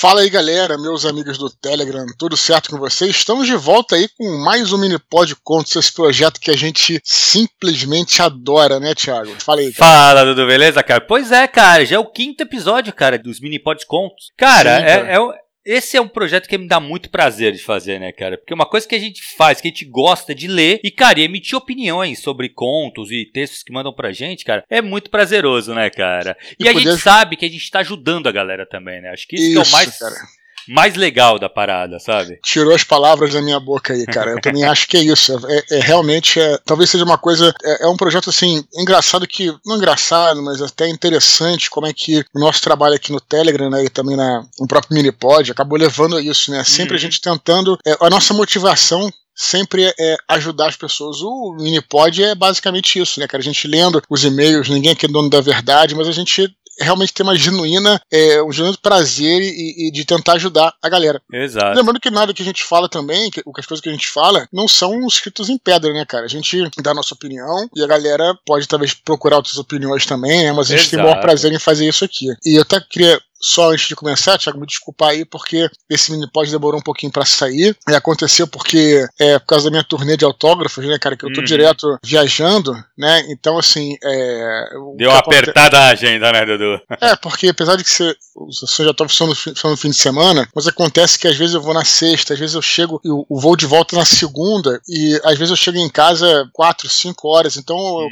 Fala aí, galera, meus amigos do Telegram, tudo certo com vocês? Estamos de volta aí com mais um Minipod Contos, esse projeto que a gente simplesmente adora, né, Thiago? Fala aí, cara. Fala, Dudu, beleza, cara? Pois é, cara, já é o quinto episódio, cara, dos Minipod Contos. Cara, Sim, cara. É, é, esse é um projeto que me dá muito prazer de fazer, né, cara? Porque uma coisa que a gente faz, que a gente gosta de ler e, cara, emitir opiniões sobre contos e textos que mandam pra gente, cara, é muito prazeroso, né, cara? E, e a poder... gente sabe que a gente tá ajudando a galera também, né? Acho que isso, isso é o mais. Cara mais legal da parada, sabe? Tirou as palavras da minha boca aí, cara. Eu também acho que é isso. É, é realmente, é, talvez seja uma coisa. É, é, um projeto assim engraçado que não engraçado, mas até interessante como é que o nosso trabalho aqui no Telegram, né, e também na, no próprio Minipod acabou levando a isso, né? Sempre uhum. a gente tentando é, a nossa motivação sempre é ajudar as pessoas. O Minipod é basicamente isso, né, cara? A gente lendo os e-mails, ninguém aqui é dono da verdade, mas a gente realmente ter uma genuína, é, um genuíno prazer e, e, de tentar ajudar a galera. Exato. Lembrando que nada que a gente fala também, que, as coisas que a gente fala, não são escritos em pedra, né, cara? A gente dá a nossa opinião e a galera pode talvez procurar outras opiniões também, né? Mas a gente Exato. tem o maior prazer em fazer isso aqui. E eu até queria só antes de começar, Thiago, me desculpar aí, porque esse mini pod demorou um pouquinho para sair. E aconteceu porque, é, por causa da minha turnê de autógrafos, né, cara, que eu tô uhum. direto viajando, né? Então, assim. É, Deu uma apertada a agenda, né, Dudu? É, porque apesar de que você, você já tá funcionando no fim de semana, mas acontece que às vezes eu vou na sexta, às vezes eu chego, eu, eu vou de volta na segunda, e às vezes eu chego em casa quatro, cinco horas. Então, uhum. eu,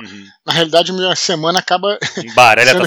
na realidade, minha semana acaba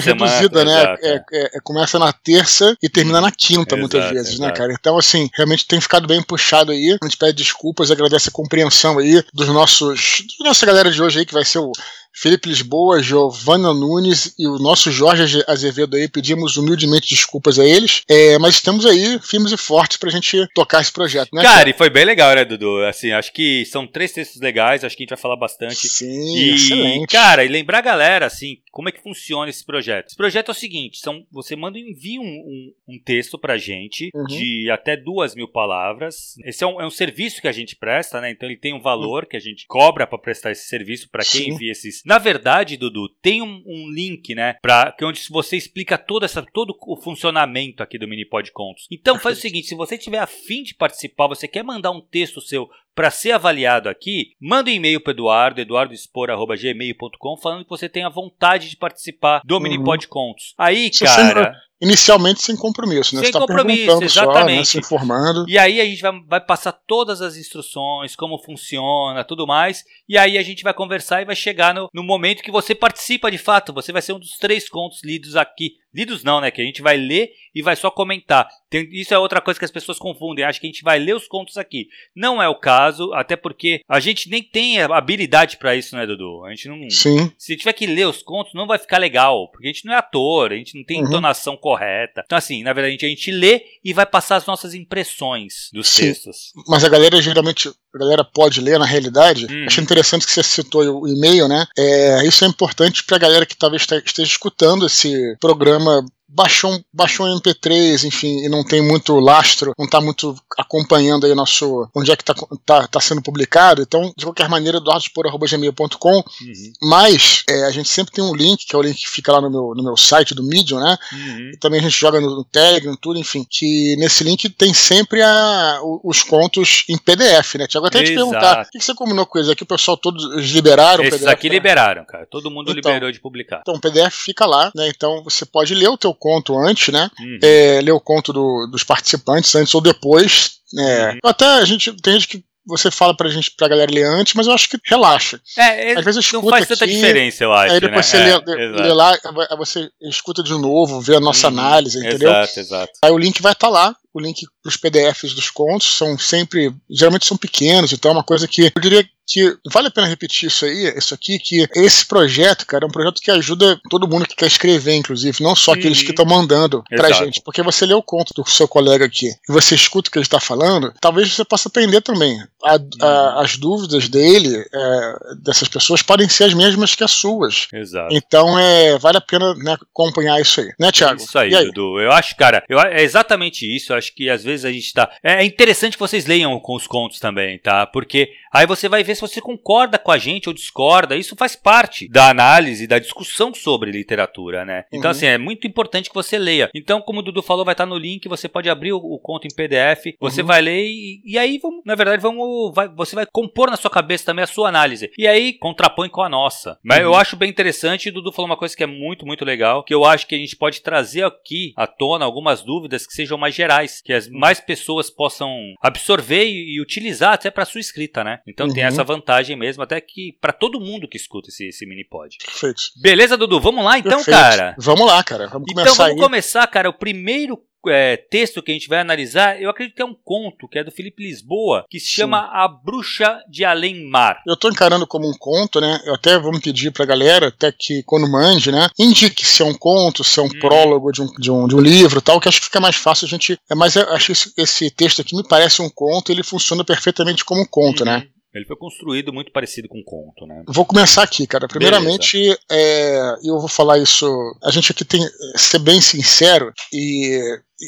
sendo reduzida, semana, né? É, é, é, começa na terça e termina na quinta, muitas vezes, né, exato. né, cara? Então, assim, realmente tem ficado bem puxado aí. A gente pede desculpas, agradece a compreensão aí dos nossos. da nossa galera de hoje aí, que vai ser o Felipe Lisboa, Giovanna Nunes e o nosso Jorge Azevedo aí, pedimos humildemente desculpas a eles, é, mas estamos aí firmes e fortes pra gente tocar esse projeto, né? Cara, cara, e foi bem legal, né, Dudu? Assim, acho que são três textos legais, acho que a gente vai falar bastante. Sim, e, excelente. Cara, e lembrar a galera, assim, como é que funciona esse projeto? Esse projeto é o seguinte: são, você manda envia um, um, um texto pra gente uhum. de até duas mil palavras. Esse é um, é um, serviço que a gente presta, né? Então ele tem um valor uhum. que a gente cobra para prestar esse serviço para quem Sim. envia esses na verdade, Dudu, tem um, um link, né, para que onde você explica toda essa, todo o funcionamento aqui do Minipod Contos. Então faz o seguinte, se você tiver afim de participar, você quer mandar um texto seu para ser avaliado aqui, manda um e-mail para Eduardo, eduardoespor.gmail.com, falando que você tem a vontade de participar do uhum. Minipod Contos. Aí, cara inicialmente sem compromisso, né? Sem Você tá compromisso, exatamente. Só, né? Se informando. E aí a gente vai, vai, passar todas as instruções, como funciona, tudo mais. E aí a gente vai conversar e vai chegar no, no momento que você participa de fato. Você vai ser um dos três contos lidos aqui Lidos não, né? Que a gente vai ler e vai só comentar. Tem, isso é outra coisa que as pessoas confundem. Acho que a gente vai ler os contos aqui. Não é o caso, até porque a gente nem tem habilidade para isso, né, Dudu? A gente não. Sim. Se tiver que ler os contos, não vai ficar legal. Porque a gente não é ator, a gente não tem uhum. entonação correta. Então, assim, na verdade, a gente, a gente lê e vai passar as nossas impressões dos Sim. textos. Mas a galera geralmente a galera pode ler na realidade. Hum. Achei interessante que você citou o e-mail, né? É, isso é importante para a galera que talvez esteja escutando esse programa baixou, baixou um MP3, enfim, e não tem muito lastro, não está muito acompanhando aí nosso onde é que está tá, tá sendo publicado. Então, de qualquer maneira, eduardospor.gmail.com. Uhum. Mas é, a gente sempre tem um link, que é o link que fica lá no meu, no meu site do Medium, né? Uhum. E também a gente joga no, no Telegram, tudo, enfim. Que nesse link tem sempre a, os contos em PDF, né? Tiago, até Exato. te perguntar, o que você combinou com eles aqui? O pessoal todos liberaram Esses o PDF? aqui liberaram, cara. Todo mundo então, liberou de publicar. Então, o PDF fica lá, né? Então você pode ler o teu conto antes, né? Uhum. É, ler o conto do, dos participantes antes ou depois. É. Uhum. Até a gente tem gente que você fala pra gente, pra galera ler antes, mas eu acho que relaxa. É, Às vezes não faz tanta diferença, eu acho. Aí depois né? você lê, é, lê, lá, você escuta de novo, vê a nossa uhum, análise, entendeu? Exato, exato. Aí o link vai estar tá lá, o link para os PDFs dos contos são sempre, geralmente são pequenos, então é uma coisa que eu diria que vale a pena repetir isso aí, isso aqui, que esse projeto, cara, é um projeto que ajuda todo mundo que quer escrever, inclusive, não só aqueles uhum. que estão mandando pra Exato. gente, porque você lê o conto do seu colega aqui e você escuta o que ele está falando, talvez você possa aprender também. A, a, uhum. as dúvidas dele, é, dessas pessoas, podem ser as mesmas que as suas. Exato. Então, é, vale a pena né, acompanhar isso aí, né, Thiago? Isso aí, aí? Dudu. Eu acho, cara, eu, é exatamente isso. Eu acho que às vezes a gente tá. É interessante que vocês leiam com os contos também, tá? Porque aí você vai ver se você concorda com a gente ou discorda. Isso faz parte da análise, da discussão sobre literatura, né? Então, uhum. assim, é muito importante que você leia. Então, como o Dudu falou, vai estar no link, você pode abrir o, o conto em PDF, você uhum. vai ler e, e, aí, vamos, na verdade, vamos, vai, você vai compor na sua cabeça também a sua análise. E aí, contrapõe com a nossa. Mas uhum. eu acho bem interessante, o Dudu falou uma coisa que é muito, muito legal, que eu acho que a gente pode trazer aqui à tona algumas dúvidas que sejam mais gerais, que as mais pessoas possam absorver e, e utilizar até para sua escrita, né? Então tem essa vantagem mesmo, até que para todo mundo que escuta esse, esse mini pod. Perfeito. Beleza, Dudu? Vamos lá então, Perfeito. cara? Vamos lá, cara. Vamos então começar vamos aí. começar, cara. O primeiro é, texto que a gente vai analisar, eu acredito que é um conto, que é do Felipe Lisboa, que se Sim. chama A Bruxa de Além Mar. Eu tô encarando como um conto, né? Eu até vou pedir pra galera, até que quando mande, né? Indique se é um conto, se é um hum. prólogo de um, de, um, de um livro tal, que acho que fica mais fácil a gente. É, mas eu acho que esse, esse texto aqui me parece um conto, ele funciona perfeitamente como um conto, né? Uhum. Ele foi construído muito parecido com um conto, né? Vou começar aqui, cara. Primeiramente, é, eu vou falar isso. A gente aqui tem ser bem sincero e,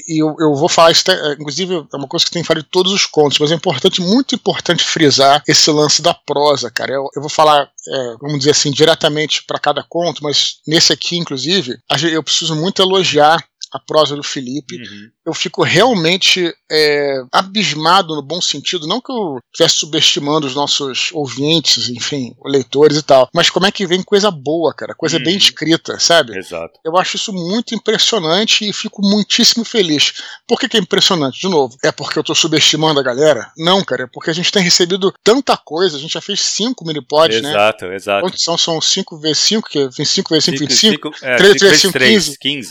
e eu, eu, vou falar isso, inclusive é uma coisa que tem falado em todos os contos, mas é importante, muito importante frisar esse lance da prosa, cara. Eu, eu vou falar, é, vamos dizer assim, diretamente para cada conto, mas nesse aqui, inclusive, eu preciso muito elogiar a prosa do Felipe. Uhum. Eu fico realmente é, abismado no bom sentido, não que eu estivesse subestimando os nossos ouvintes, enfim, leitores e tal, mas como é que vem coisa boa, cara, coisa uhum. bem escrita, sabe? Exato. Eu acho isso muito impressionante e fico muitíssimo feliz. Por que, que é impressionante? De novo, é porque eu tô subestimando a galera? Não, cara, é porque a gente tem recebido tanta coisa, a gente já fez cinco mini-pods, né? Exato, exato. Quantos são? São 5 vezes 5, que vem 5 vezes 5, 25? 3 vezes 5, 15. 15.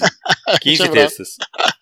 15 textos.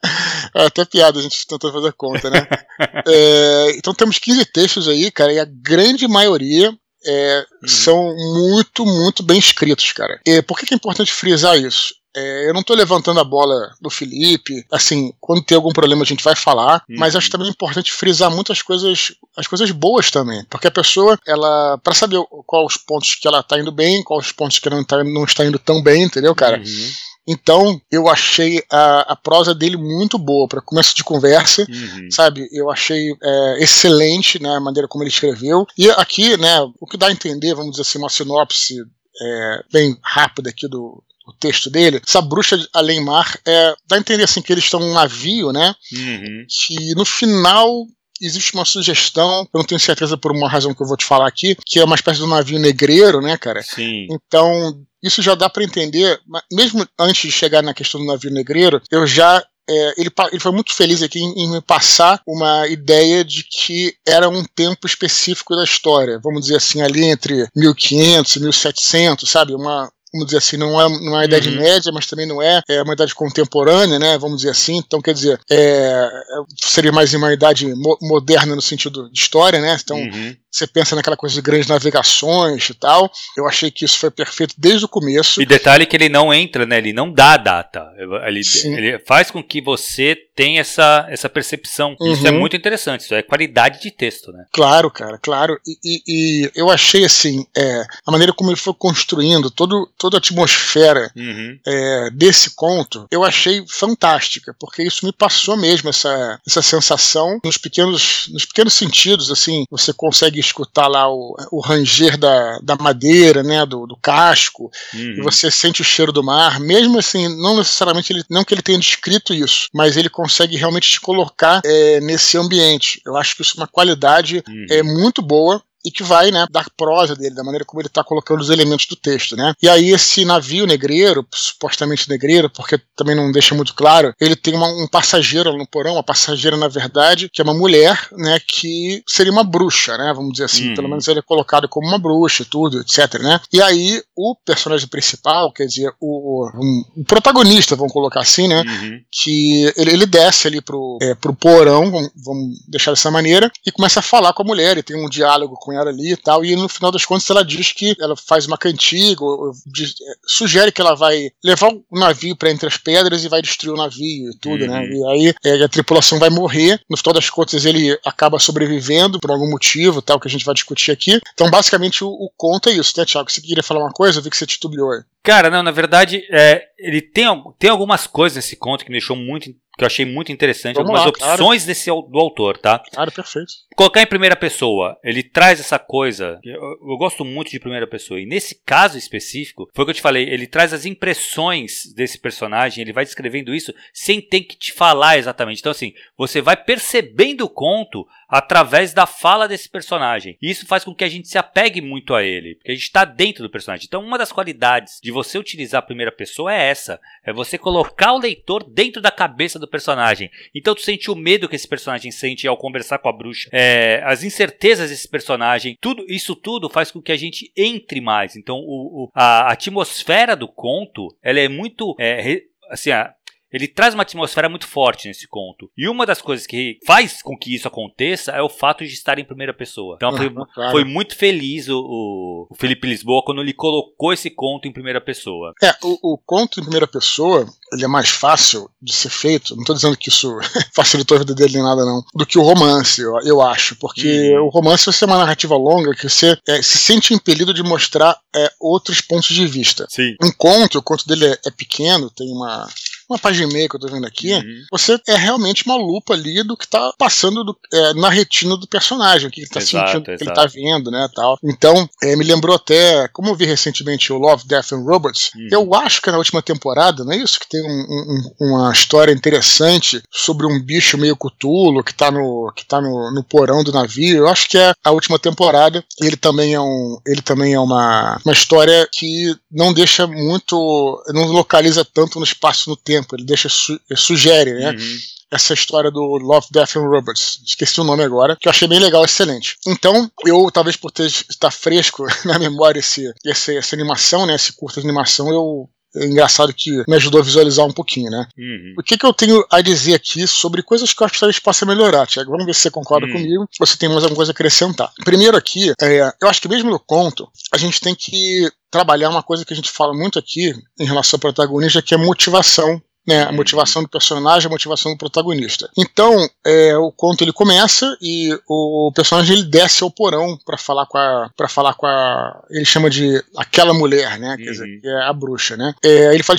É até piada a gente tentando fazer conta, né? é, então temos 15 textos aí, cara, e a grande maioria é, uhum. são muito, muito bem escritos, cara. E por que, que é importante frisar isso? É, eu não estou levantando a bola do Felipe, assim, quando tem algum problema a gente vai falar, uhum. mas acho também importante frisar muitas coisas, as coisas boas também, porque a pessoa, ela, para saber quais os pontos que ela está indo bem, quais os pontos que ela não, tá, não está indo tão bem, entendeu, cara? Uhum então, eu achei a, a prosa dele muito boa para começo de conversa, uhum. sabe? Eu achei é, excelente né, a maneira como ele escreveu. E aqui, né, o que dá a entender, vamos dizer assim, uma sinopse é, bem rápida aqui do, o texto dele, essa bruxa além mar é, dá a entender assim que eles estão num navio, né? Uhum. Que no final existe uma sugestão, eu não tenho certeza por uma razão que eu vou te falar aqui, que é uma espécie de um navio negreiro, né, cara? Sim. Então, isso já dá para entender, mesmo antes de chegar na questão do navio negreiro, eu já é, ele, ele, foi muito feliz aqui em, em, me passar uma ideia de que era um tempo específico da história, vamos dizer assim, ali entre 1500 e 1700, sabe? Uma, vamos dizer assim, não é, não é a Idade uhum. Média, mas também não é, é uma idade contemporânea, né? Vamos dizer assim. Então, quer dizer, é, seria mais uma idade mo moderna no sentido de história, né? Então, uhum. Você pensa naquela coisa de grandes navegações e tal. Eu achei que isso foi perfeito desde o começo. E detalhe que ele não entra, né? Ele não dá a data. Ele, ele faz com que você tenha essa, essa percepção. Uhum. Isso é muito interessante. Isso é qualidade de texto, né? Claro, cara, claro. E, e, e eu achei assim, é, a maneira como ele foi construindo todo, toda a atmosfera uhum. é, desse conto, eu achei fantástica, porque isso me passou mesmo essa, essa sensação nos pequenos, nos pequenos sentidos, assim, você consegue escutar lá o, o ranger da, da madeira, né, do, do casco, uhum. e você sente o cheiro do mar, mesmo assim, não necessariamente ele, não que ele tenha descrito isso, mas ele consegue realmente te colocar é, nesse ambiente. Eu acho que isso é uma qualidade uhum. é muito boa e que vai, né, dar prosa dele, da maneira como ele está colocando os elementos do texto, né? E aí esse navio negreiro, supostamente negreiro, porque também não deixa muito claro, ele tem uma, um passageiro no porão, uma passageira na verdade, que é uma mulher, né, que seria uma bruxa, né, vamos dizer assim, hum. pelo menos ele é colocado como uma bruxa, tudo, etc, né? E aí o personagem principal, quer dizer, o, um, o protagonista, vamos colocar assim, né, uhum. que ele, ele desce ali pro, é, pro porão, vamos, vamos deixar dessa maneira, e começa a falar com a mulher, e tem um diálogo com ela ali e tal. E no final das contas ela diz que ela faz uma cantiga, ou, ou diz, é, sugere que ela vai levar o navio para entre as pedras e vai destruir o navio e tudo, né? uhum. né? E aí é, a tripulação vai morrer. No final das contas ele acaba sobrevivendo por algum motivo, tal, que a gente vai discutir aqui. Então basicamente o, o conto é isso, né, Thiago? Você queria falar uma coisa? Eu vi que você titubeou aí. Cara, não, na verdade, é, ele tem, tem algumas coisas nesse conto que me deixou muito que eu achei muito interessante, Vamos algumas lá, opções claro. desse, do autor, tá? Claro, perfeito. colocar em primeira pessoa, ele traz essa coisa. Eu, eu, gosto muito de primeira pessoa. E nesse caso específico, foi o que eu te falei, ele traz as impressões desse personagem, ele vai descrevendo isso sem ter que te falar exatamente. Então, assim, você vai percebendo o conto através da fala desse personagem. E isso faz com que a gente se apegue muito a ele, porque a gente está dentro do personagem. Então, uma das qualidades de você utilizar a primeira pessoa é essa: é você colocar o leitor dentro da cabeça do personagem. Então, tu sente o medo que esse personagem sente ao conversar com a bruxa, é, as incertezas desse personagem, tudo isso tudo faz com que a gente entre mais. Então, o, o, a, atmosfera do conto ela é muito é, assim, a, ele traz uma atmosfera muito forte nesse conto. E uma das coisas que faz com que isso aconteça é o fato de estar em primeira pessoa. Então foi, ah, claro. foi muito feliz o, o, o, Felipe Lisboa quando ele colocou esse conto em primeira pessoa. É, o, o conto em primeira pessoa, ele é mais fácil de ser feito. Não estou dizendo que isso facilitou a vida dele nem nada, não. Do que o romance, eu, eu acho. Porque hum. o romance você é uma narrativa longa que você é, se sente impelido de mostrar é, outros pontos de vista. Sim. Um conto, o conto dele é, é pequeno, tem uma uma página e meia que eu tô vendo aqui, uhum. você é realmente uma lupa ali do que tá passando do, é, na retina do personagem, o que ele tá exato, sentindo, o que ele tá vendo, né, tal. Então, é, me lembrou até, como eu vi recentemente o Love, Death and Robots, uhum. eu acho que é na última temporada, não é isso? Que tem um, um, uma história interessante sobre um bicho meio cutulo que tá no, que tá no, no porão do navio. Eu acho que é a última temporada. Ele também é um, ele também é uma, uma história que não deixa muito, não localiza tanto no espaço no tempo tempo, ele deixa su sugere, né? Uhum. Essa história do Love, Death and Robots. Esqueci o nome agora, que eu achei bem legal, excelente. Então, eu, talvez por ter estar fresco na memória esse, esse, essa animação, né? Esse curta de animação, eu é engraçado que me ajudou a visualizar um pouquinho, né? Uhum. O que, que eu tenho a dizer aqui sobre coisas que eu acho que talvez possa melhorar, Tiago? Vamos ver se você concorda uhum. comigo, ou se tem mais alguma coisa a acrescentar. Primeiro aqui, é, eu acho que mesmo no conto, a gente tem que trabalhar uma coisa que a gente fala muito aqui em relação ao protagonista, que é motivação né, a motivação do personagem, a motivação do protagonista. Então, é, o conto ele começa e o personagem ele desce ao porão para falar com a para falar com a ele chama de aquela mulher, né, quer dizer, uhum. que é a bruxa, né? É, ele fala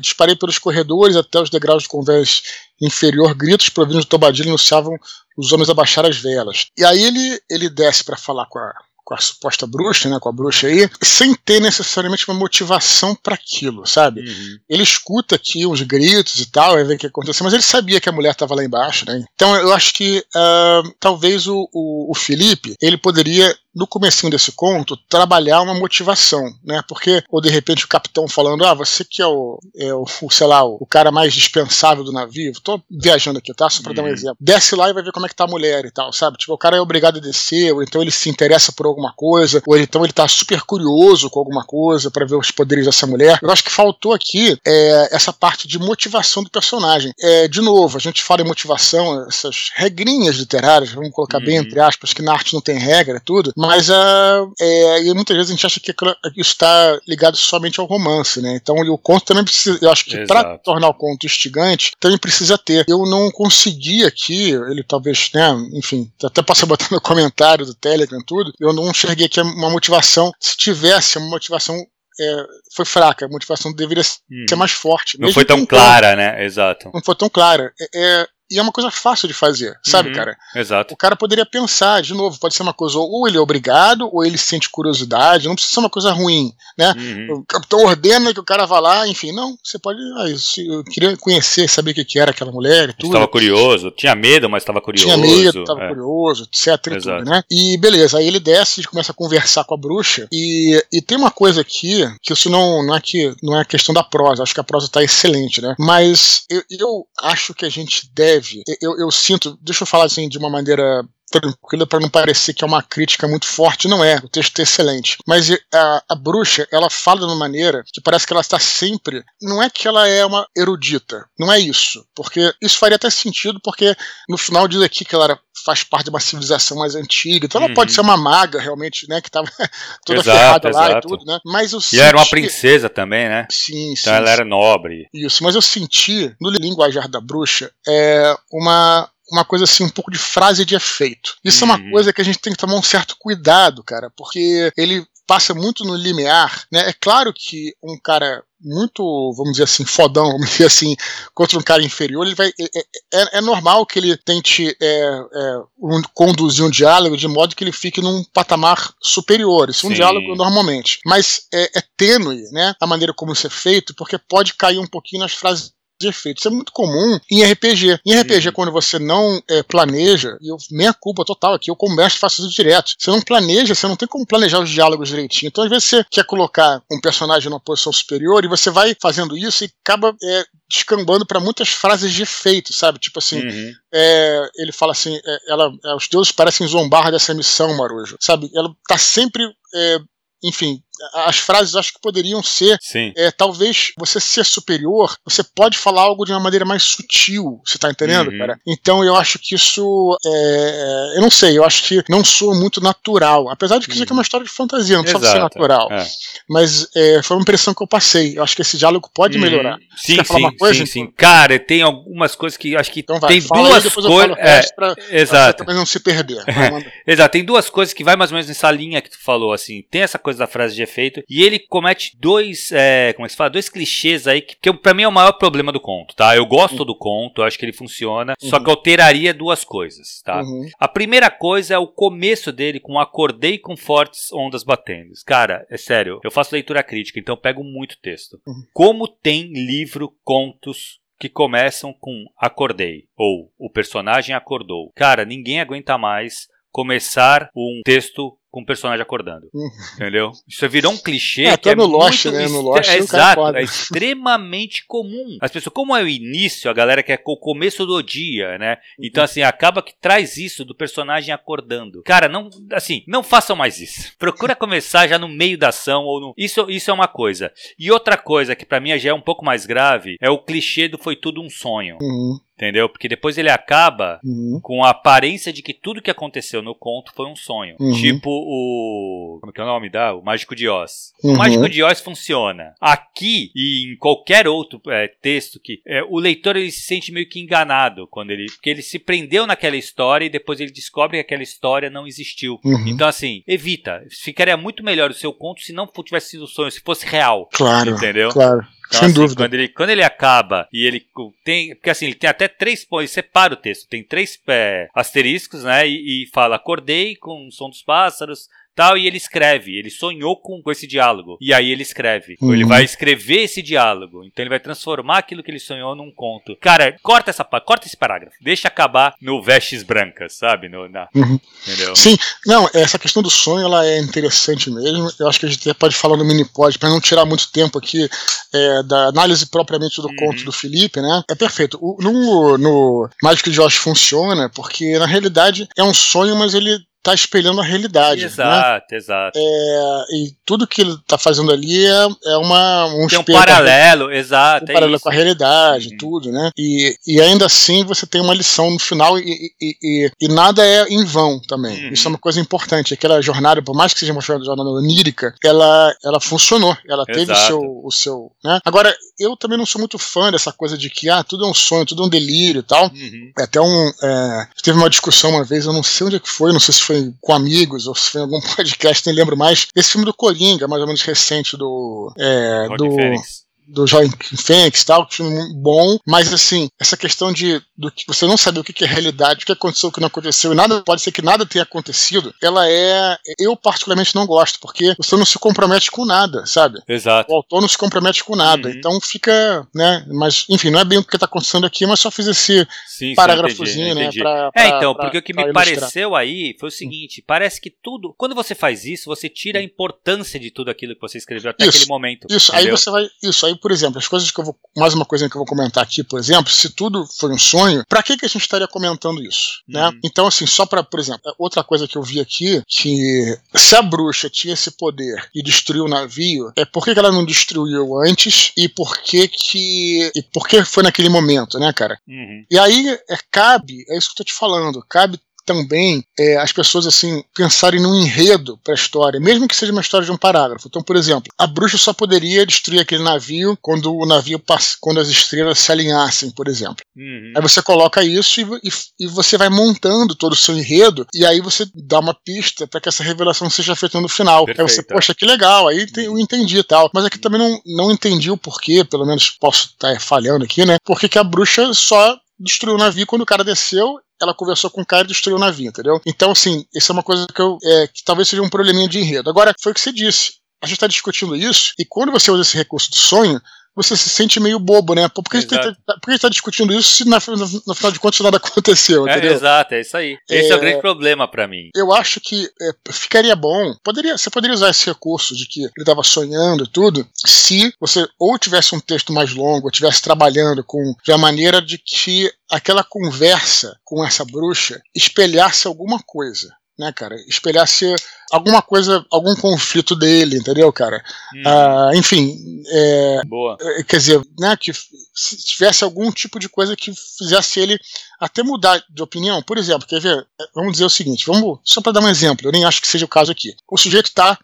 disparei pelos corredores até os degraus de convés inferior, gritos provindos do Tobadilho anunciavam os homens a baixar as velas. E aí ele ele desce para falar com a com a suposta bruxa, né, com a bruxa aí, sem ter necessariamente uma motivação para aquilo, sabe? Uhum. Ele escuta aqui uns gritos e tal, aí vê o que aconteceu, mas ele sabia que a mulher estava lá embaixo, né? Então eu acho que uh, talvez o, o, o Felipe ele poderia no comecinho desse conto, trabalhar uma motivação, né? Porque, ou de repente o capitão falando, ah, você que é o, é o, o sei lá, o, cara mais dispensável do navio, tô viajando aqui, tá? Só pra uhum. dar um uhum. exemplo. Desce lá e vai ver como é que tá a mulher e tal, sabe? Tipo, o cara é obrigado a descer, ou então ele se interessa por alguma coisa, ou então ele tá super curioso com alguma coisa para ver os poderes dessa mulher. Eu acho que faltou aqui é, essa parte de motivação do personagem. É, de novo, a gente fala em motivação, essas regrinhas literárias, vamos colocar uhum. bem entre aspas, que na arte não tem regra, é tudo, mas uh, é, e muitas vezes a gente acha que isso está ligado somente ao romance, né? Então o conto também precisa, eu acho que para tornar o conto instigante, também precisa ter. Eu não consegui aqui, ele talvez, né, enfim, até possa botar no comentário do Telegram tudo, eu não enxerguei aqui uma motivação, se tivesse uma motivação é, foi fraca. A motivação deveria hum. ser mais forte. Não foi tão clara, né? Exato. Não foi tão clara. É, é, e é uma coisa fácil de fazer, sabe, uhum, cara? Exato. O cara poderia pensar, de novo, pode ser uma coisa, ou ele é obrigado, ou ele sente curiosidade, não precisa ser uma coisa ruim, né? Uhum. O capitão ordena que o cara vá lá, enfim, não, você pode. Ah, eu queria conhecer, saber o que, era aquela mulher e tudo. Estava curioso, tinha medo, mas estava curioso. Tinha medo, estava é. curioso, etc. E, tudo, né? e beleza, aí ele desce e começa a conversar com a bruxa. E, e tem uma coisa aqui, que isso não, não é que não é questão da prosa, acho que a prosa está excelente, né? Mas eu, eu acho que a gente deve leve. Eu, eu sinto, deixa eu falar assim de uma maneira tranquila para não parecer que é uma crítica muito forte. Não é, o texto é excelente. Mas a, a bruxa, ela fala de uma maneira que parece que ela está sempre. Não é que ela é uma erudita, não é isso. Porque isso faria até sentido, porque no final diz aqui que ela era, faz parte de uma civilização mais antiga. Então ela uhum. pode ser uma maga, realmente, né? Que estava toda exato, ferrada exato. lá e tudo, né? Mas eu e senti... era uma princesa também, né? Sim, sim. Então ela era nobre. Isso, mas eu senti no linguajar da bruxa é uma uma coisa assim, um pouco de frase de efeito. Isso uhum. é uma uhum. coisa que a gente tem que tomar um certo cuidado, cara, porque ele passa muito no limiar, né? É claro que um cara muito, vamos dizer assim, fodão, vamos dizer assim, contra um cara inferior, ele vai. É, é, é normal que ele tente é, é, um, conduzir um diálogo de modo que ele fique num patamar superior. Isso é um diálogo normalmente. Mas é, é tênue, né? A maneira como isso é feito, porque pode cair um pouquinho nas frases de efeito. Isso é muito comum em RPG. Em RPG, uhum. quando você não é, planeja, e eu, minha culpa total aqui, eu como mestre faço isso direto. Você não planeja, você não tem como planejar os diálogos direitinho. Então, às vezes, você quer colocar um personagem numa posição superior e você vai fazendo isso e acaba é, descambando para muitas frases de efeito, sabe? Tipo assim, uhum. é, ele fala assim, é, ela, é, os deuses parecem zombar dessa missão, Marujo, sabe? Ela tá sempre é, enfim, as frases acho que poderiam ser. É, talvez você ser superior, você pode falar algo de uma maneira mais sutil, você tá entendendo, uhum. cara? Então eu acho que isso. É, eu não sei, eu acho que não soa muito natural. Apesar de que uhum. isso aqui é uma uhum. história de fantasia, não precisa ser natural. É. Mas é, foi uma impressão que eu passei. Eu acho que esse diálogo pode uhum. melhorar. Sim, Você sim, coisa, sim, sim. Cara, tem algumas coisas que acho que então vai, tem duas coisas. É, pra, exato. Pra não se perder. exato, tem duas coisas que vai mais ou menos nessa linha que tu falou, assim. Tem essa coisa da frase de efeito, e ele comete dois, é, como é que se fala? Dois clichês aí, que, que pra mim é o maior problema do conto, tá? Eu gosto uhum. do conto, acho que ele funciona, uhum. só que alteraria duas coisas, tá? Uhum. A primeira coisa é o começo dele com acordei com fortes ondas batendo. Cara, é sério, eu faço leitura crítica, então eu pego muito texto. Uhum. Como tem livro, contos que começam com acordei ou o personagem acordou. Cara, ninguém aguenta mais começar um texto com o personagem acordando. Uhum. Entendeu? Isso virou um clichê. É, que é no Lost, né? No Lost, é, exato, é extremamente comum. As pessoas, como é o início, a galera quer o começo do dia, né? Então, assim, acaba que traz isso do personagem acordando. Cara, não, assim, não façam mais isso. Procura começar já no meio da ação ou no. Isso, isso é uma coisa. E outra coisa que para mim já é um pouco mais grave é o clichê do foi tudo um sonho. Uhum. Entendeu? Porque depois ele acaba uhum. com a aparência de que tudo que aconteceu no conto foi um sonho. Uhum. Tipo o. Como é que é o nome da? O Mágico de Oz. Uhum. O Mágico de Oz funciona. Aqui e em qualquer outro é, texto que. É, o leitor ele se sente meio que enganado quando ele. Porque ele se prendeu naquela história e depois ele descobre que aquela história não existiu. Uhum. Então, assim, evita. Ficaria muito melhor o seu conto se não tivesse sido sonho, se fosse real. Claro. Entendeu? Claro. Então, Sem assim, dúvida. Quando ele, quando ele acaba e ele tem. Porque assim, ele tem até três pontos, separa o texto, tem três é, asteriscos, né? E, e fala: acordei com o som dos pássaros, tal, e ele escreve. Ele sonhou com, com esse diálogo. E aí ele escreve. Uhum. Ele vai escrever esse diálogo. Então ele vai transformar aquilo que ele sonhou num conto. Cara, corta essa corta esse parágrafo. Deixa acabar no vestes brancas, sabe? No, na, uhum. Entendeu? Sim, não, essa questão do sonho ela é interessante mesmo. Eu acho que a gente até pode falar no mini pod, para não tirar muito tempo aqui é, da análise propriamente do uhum. conto do Felipe, né? É perfeito. O, no, no Magic Oz funciona porque na realidade é um sonho, mas ele tá espelhando a realidade. Né? Exato, né? exato. É, e tudo que ele tá fazendo ali é, é uma, um Tem um paralelo, da, exato. Um é paralelo isso. com a realidade, uhum. tudo, né? E, e ainda assim você tem uma lição no final e, e, e, e nada é em vão também. Uhum. Isso é uma coisa importante. Aquela jornada, por mais que seja uma jornada onírica, ela, ela funcionou. Ela exato. teve o seu, o seu. Né? Agora, eu também não sou muito fã dessa coisa de que ah, tudo é um sonho, tudo é um delírio e tal. Uhum. É até um. É, teve uma discussão uma vez, eu não sei onde é que foi, não sei se foi com amigos ou se foi em algum podcast, nem lembro mais. Esse filme do Coringa, mais ou menos recente, do. É, do Fênix do Joaquim Phoenix tal, que filme bom, mas assim, essa questão de do que você não saber o que é realidade, o que aconteceu, o que não aconteceu, e nada pode ser que nada tenha acontecido, ela é. Eu particularmente não gosto, porque você não se compromete com nada, sabe? Exato. O autor não se compromete com nada. Uhum. Então fica, né? Mas, enfim, não é bem o que está acontecendo aqui, mas só fiz esse sim, parágrafozinho, sim, entendi, né? Pra, pra, é, então, pra, porque o que me pareceu aí foi o seguinte: parece que tudo. Quando você faz isso, você tira a importância de tudo aquilo que você escreveu até isso, aquele momento. Isso, entendeu? aí você vai. Isso, aí por exemplo, as coisas que eu vou. Mais uma coisa que eu vou comentar aqui, por exemplo, se tudo foi um sonho, para que, que a gente estaria comentando isso? Né? Uhum. Então, assim, só para, por exemplo, outra coisa que eu vi aqui, que se a bruxa tinha esse poder e destruiu o navio, é por que, que ela não destruiu antes e por que que. E por que foi naquele momento, né, cara? Uhum. E aí é, cabe, é isso que eu tô te falando, cabe também é, as pessoas assim pensarem num enredo para a história, mesmo que seja uma história de um parágrafo. Então, por exemplo, a bruxa só poderia destruir aquele navio quando o navio passa, quando as estrelas se alinhassem, por exemplo. Uhum. Aí você coloca isso e, e, e, você vai montando todo o seu enredo e aí você dá uma pista para que essa revelação seja feita no final. Perfeito. Aí você, poxa, que legal, aí eu entendi e tal. Mas aqui também não, não entendi o porquê, pelo menos posso estar falhando aqui, né? Porque que a bruxa só destruiu o navio quando o cara desceu ela conversou com o cara e destruiu o navio, entendeu? Então, assim, isso é uma coisa que eu. É, que talvez seja um probleminha de enredo. Agora, foi o que você disse. A gente está discutindo isso, e quando você usa esse recurso do sonho, você se sente meio bobo, né? Por que, a gente, tá, a gente tá discutindo isso se na, no, no, final de contas nada aconteceu, é, entendeu? exato, é isso aí. Esse é, é o grande problema para mim. Eu acho que é, ficaria bom, poderia, você poderia usar esse recurso de que ele estava sonhando e tudo, se você ou tivesse um texto mais longo, ou tivesse trabalhando com de uma maneira de que aquela conversa com essa bruxa espelhasse alguma coisa né, cara? Espelhasse alguma coisa, algum conflito dele, entendeu, cara? Hum. Ah, enfim, é, Boa. É, quer dizer, né, que se tivesse algum tipo de coisa que fizesse ele até mudar de opinião. Por exemplo, quer ver? Vamos dizer o seguinte, vamos só para dar um exemplo. Eu nem acho que seja o caso aqui. O sujeito está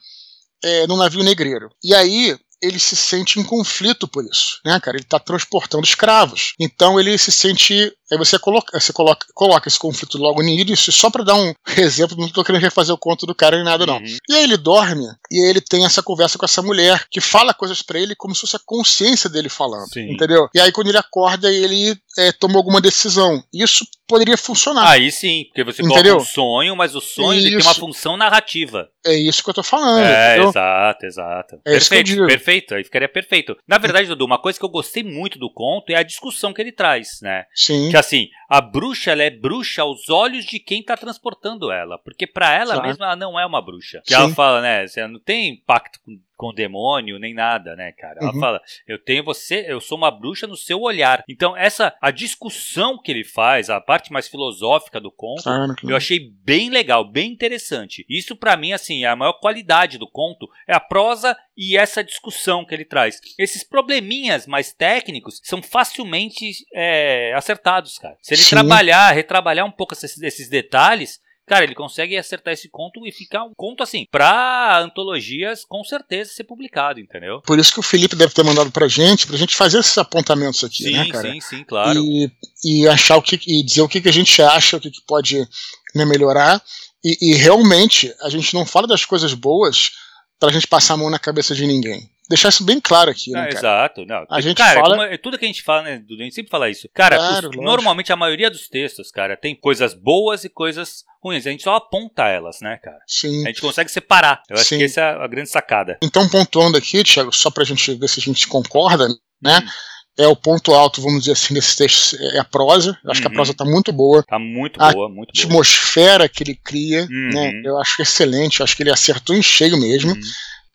é, no navio negreiro e aí ele se sente em conflito por isso, né, cara? Ele está transportando escravos. Então ele se sente. Aí você coloca, você coloca, coloca esse conflito logo no início, só para dar um exemplo, não estou querendo refazer o conto do cara nem nada, não. Uhum. E aí ele dorme e aí ele tem essa conversa com essa mulher que fala coisas para ele como se fosse a consciência dele falando. Sim. Entendeu? E aí quando ele acorda, ele é, tomou alguma decisão. Isso poderia funcionar. Aí sim, porque você Entendeu? coloca um sonho, mas o sonho tem uma função narrativa. É isso que eu tô falando. É, entendeu? exato, exato. É perfeito, perfeito. Aí ficaria perfeito. Na verdade, Dudu, uma coisa que eu gostei muito do conto é a discussão que ele traz, né? Sim. Que assim, a bruxa, ela é bruxa aos olhos de quem tá transportando ela. Porque para ela claro. mesma, ela não é uma bruxa. Que sim. ela fala, né? Você não tem pacto com com demônio, nem nada, né, cara? Ela uhum. fala, eu tenho você, eu sou uma bruxa no seu olhar. Então, essa, a discussão que ele faz, a parte mais filosófica do conto, claro, claro. eu achei bem legal, bem interessante. Isso, para mim, assim, é a maior qualidade do conto, é a prosa e essa discussão que ele traz. Esses probleminhas mais técnicos são facilmente é, acertados, cara. Se ele Sim. trabalhar, retrabalhar um pouco esses, esses detalhes, Cara, ele consegue acertar esse conto e ficar um conto assim, pra antologias com certeza ser publicado, entendeu? Por isso que o Felipe deve ter mandado pra gente, pra gente fazer esses apontamentos aqui, sim, né, cara? Sim, sim, claro. E, e achar o que. e dizer o que, que a gente acha, o que, que pode né, melhorar. E, e realmente, a gente não fala das coisas boas pra gente passar a mão na cabeça de ninguém deixar isso bem claro aqui, né, cara? Exato. Não, a gente cara, fala... É tudo que a gente fala, né, Dudu, a gente sempre fala isso. Cara, claro, os, normalmente a maioria dos textos, cara, tem coisas boas e coisas ruins. A gente só aponta elas, né, cara? Sim. A gente consegue separar. Eu acho Sim. que essa é a grande sacada. Então, pontuando aqui, Thiago, só pra gente ver se a gente concorda, né? Hum. É o ponto alto, vamos dizer assim, desse texto, é a prosa. Eu acho uhum. que a uhum. prosa tá muito boa. Tá muito boa, muito boa. A atmosfera que ele cria, né, uhum. né? Eu acho excelente, eu acho que ele acertou em cheio mesmo. Uhum.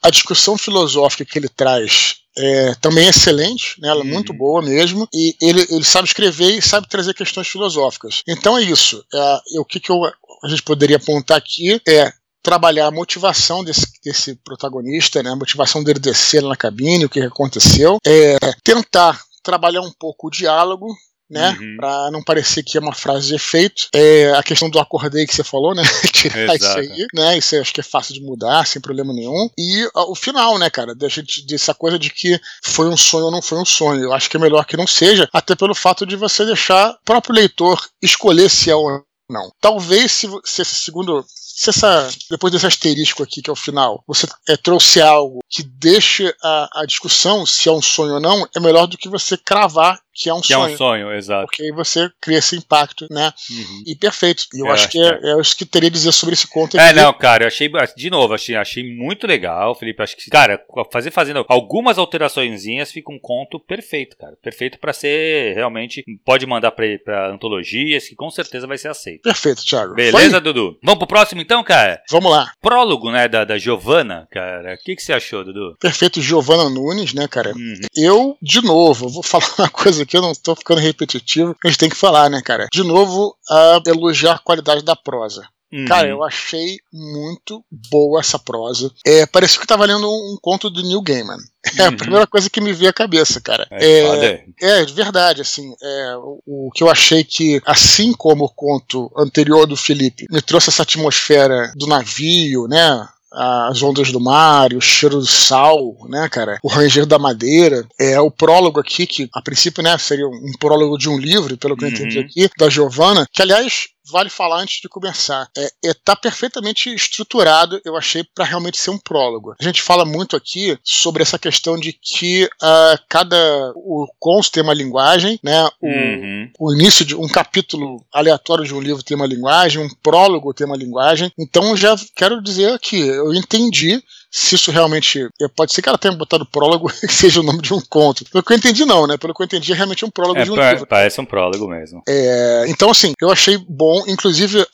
A discussão filosófica que ele traz é, também é excelente, né? ela é uhum. muito boa mesmo, e ele, ele sabe escrever e sabe trazer questões filosóficas. Então é isso. É, o que, que eu, a gente poderia apontar aqui é trabalhar a motivação desse, desse protagonista, né? a motivação dele descer na cabine, o que aconteceu, é, tentar trabalhar um pouco o diálogo, né? Uhum. Pra não parecer que é uma frase de efeito. É a questão do acordei que você falou, né? Tirar isso aí, né? Isso acho que é fácil de mudar, sem problema nenhum. E o final, né, cara? Deixa dessa coisa de que foi um sonho ou não foi um sonho. Eu acho que é melhor que não seja, até pelo fato de você deixar o próprio leitor escolher se é ou não. Talvez se, se esse segundo se essa, depois desse asterisco aqui, que é o final, você é, trouxe algo que deixe a, a discussão se é um sonho ou não, é melhor do que você cravar que é um que sonho. é um sonho, exato. Porque aí você cria esse impacto, né? Uhum. E perfeito. E eu, eu acho, que é, é, isso que teria a dizer sobre esse conto. É, não, cara, eu achei, de novo, achei, achei muito legal, Felipe. Acho que, cara, fazer fazendo algumas alterações fica um conto perfeito, cara. Perfeito para ser realmente. Pode mandar pra, pra antologias, que com certeza vai ser aceito. Perfeito, Thiago. Beleza? Dudu? Vamos pro próximo então, cara? Vamos lá. Prólogo, né, da, da Giovana, cara. O que, que você achou, Dudu? Perfeito, Giovana Nunes, né, cara? Uhum. Eu, de novo, vou falar uma coisa aqui, eu não tô ficando repetitivo, a gente tem que falar, né, cara? De novo, a elogiar a qualidade da prosa. Uhum. Cara, eu achei muito boa essa prosa. É, parecia que eu tava lendo um, um conto do Neil Gaiman. É uhum. a primeira coisa que me veio à cabeça, cara. É, é, é verdade, assim. É, o, o, que eu achei que, assim como o conto anterior do Felipe, me trouxe essa atmosfera do navio, né? as ondas do mar, o cheiro do sal, né, cara? O ranger da madeira. É o prólogo aqui, que a princípio, né, seria um prólogo de um livro, pelo que uhum. eu entendi uhum. aqui, da Giovanna, que aliás vale falar antes de começar. É, é tá perfeitamente estruturado, eu achei, para realmente ser um prólogo. A gente fala muito aqui sobre essa questão de que uh, cada o conto tem uma linguagem, né? O, uhum. o início de um capítulo aleatório de um livro tem uma linguagem, um prólogo tem uma linguagem. Então já quero dizer aqui, eu entendi se isso realmente. É, pode ser que ela tenha botado prólogo que seja o nome de um conto. Pelo que eu entendi, não, né? Pelo que eu entendi, é realmente um prólogo é, de um livro. Parece um prólogo mesmo. É, então, assim, eu achei bom. Inclusive,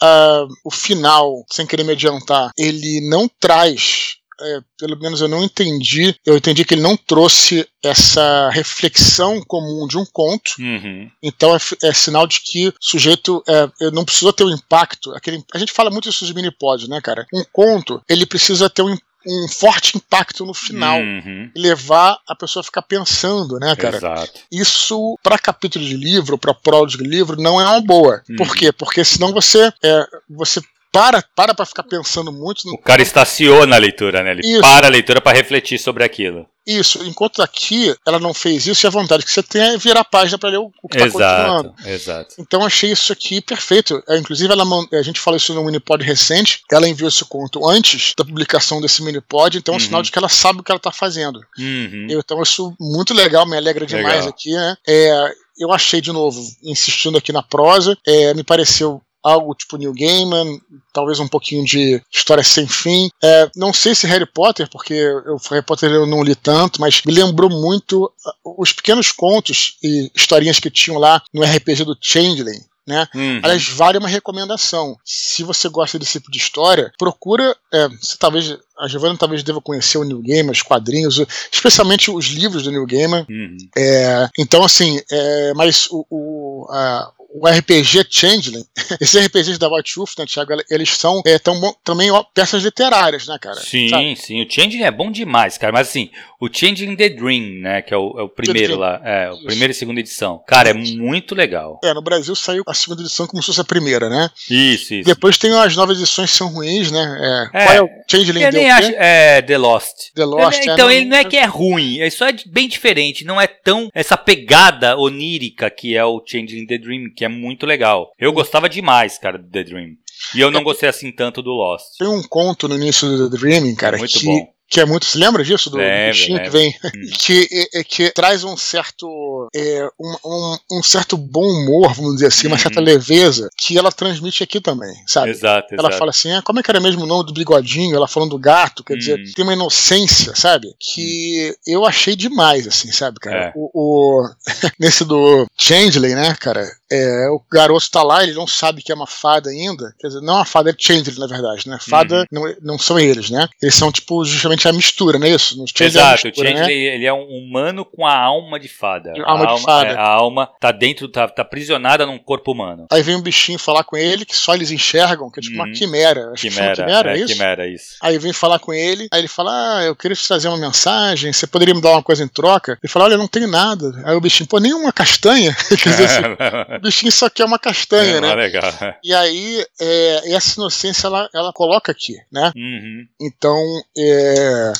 o final, sem querer me adiantar, ele não traz é, pelo menos eu não entendi. Eu entendi que ele não trouxe essa reflexão comum de um conto. Uhum. Então é, é, sinal de que o sujeito é, não precisou ter um impacto. Aquele, a gente fala muito isso dos mini-pods, né, cara? Um conto, ele precisa ter um um forte impacto no final uhum. e levar a pessoa a ficar pensando, né, cara? Exato. Isso, para capítulo de livro, para prólogo de livro, não é uma boa. Uhum. Por quê? Porque senão você, é, você para para pra ficar pensando muito. No... O cara estaciona a leitura, né? Ele Isso. para a leitura para refletir sobre aquilo. Isso, enquanto aqui ela não fez isso, e a vontade que você tem é virar a página para ler o, que está continuando. Exato. Então achei isso aqui perfeito. É, inclusive, ela, a gente falou isso no Minipod recente, ela enviou esse conto antes da publicação desse Minipod, então é um uhum. sinal de que ela sabe o que ela está fazendo. Uhum. Então isso muito legal, me alegra demais legal. aqui, né? É, eu achei, de novo, insistindo aqui na prosa, é, me pareceu algo tipo New Gaiman, talvez um pouquinho de história sem fim. É, não sei se Harry Potter, porque eu, Harry Potter eu não li tanto, mas me lembrou muito uh, os pequenos contos e historinhas que tinham lá no RPG do Changeling. Né? Uhum. Aliás, vale uma recomendação. Se você gosta desse tipo de história, procura. É, você talvez. A Giovanna talvez deva conhecer o New Gaiman, os quadrinhos, especialmente os livros do New Gaiman. Uhum. É, então, assim, é, mas o, o, a, o RPG Changeling, esses RPGs da White Wolf, né, Thiago, eles são é, tão, também ó, peças literárias, né, cara? Sim, Sabe? sim. O Changeling é bom demais, cara. Mas assim, o Changeling The Dream, né, que é o, é o primeiro lá, é, o primeira e segunda edição. Cara, é muito legal. É, no Brasil saiu a segunda edição como se fosse a primeira, né? Isso, isso. Depois tem as novas edições que são ruins, né? É, é, qual é o Changeling eu nem acho, É The Lost. The Lost, eu, é, Então, ele não é que é ruim, é só bem diferente. Não é tão essa pegada onírica que é o Changeling The Dream, que é muito legal. Eu gostava demais, cara, do The Dream. E eu não gostei assim tanto do Lost. Tem um conto no início do The Dreaming, cara, é muito que bom que é muito. Você lembra disso? Do, lembra, bichinho que vem. Hum. que, é, é, que traz um certo. É, um, um, um, certo bom humor, vamos dizer assim, uma certa uhum. leveza, que ela transmite aqui também, sabe? Exato. Ela exato. fala assim: ah, como é que era mesmo o nome do bigodinho? Ela falando do gato, quer dizer, uhum. tem uma inocência, sabe? Que uhum. eu achei demais, assim, sabe, cara? É. O, o nesse do Changeling, né, cara? É, o garoto tá lá, ele não sabe que é uma fada ainda. Quer dizer, não é a fada, é Changeling, na verdade, né? Fada uhum. não, não são eles, né? Eles são, tipo, justamente a mistura, não é isso? Exato, é mistura, o Changeling, né? ele é um humano com a alma de fada. A alma, a alma de fada. É, a alma tá dentro, tá, tá aprisionada num corpo humano. Aí vem um bichinho falar com ele, que só eles enxergam, que é tipo uhum. uma quimera. Acho quimera, que quimera, é, é, isso? Quimera, isso. Aí vem falar com ele, aí ele fala, ah, eu queria te trazer uma mensagem, você poderia me dar uma coisa em troca? Ele fala, olha, eu não tenho nada. Aí o bichinho, pô, nenhuma castanha? Quer dizer, assim, bichinho só quer uma castanha, é, né? Legal. E aí, é, essa inocência, ela, ela coloca aqui, né? Uhum. Então, é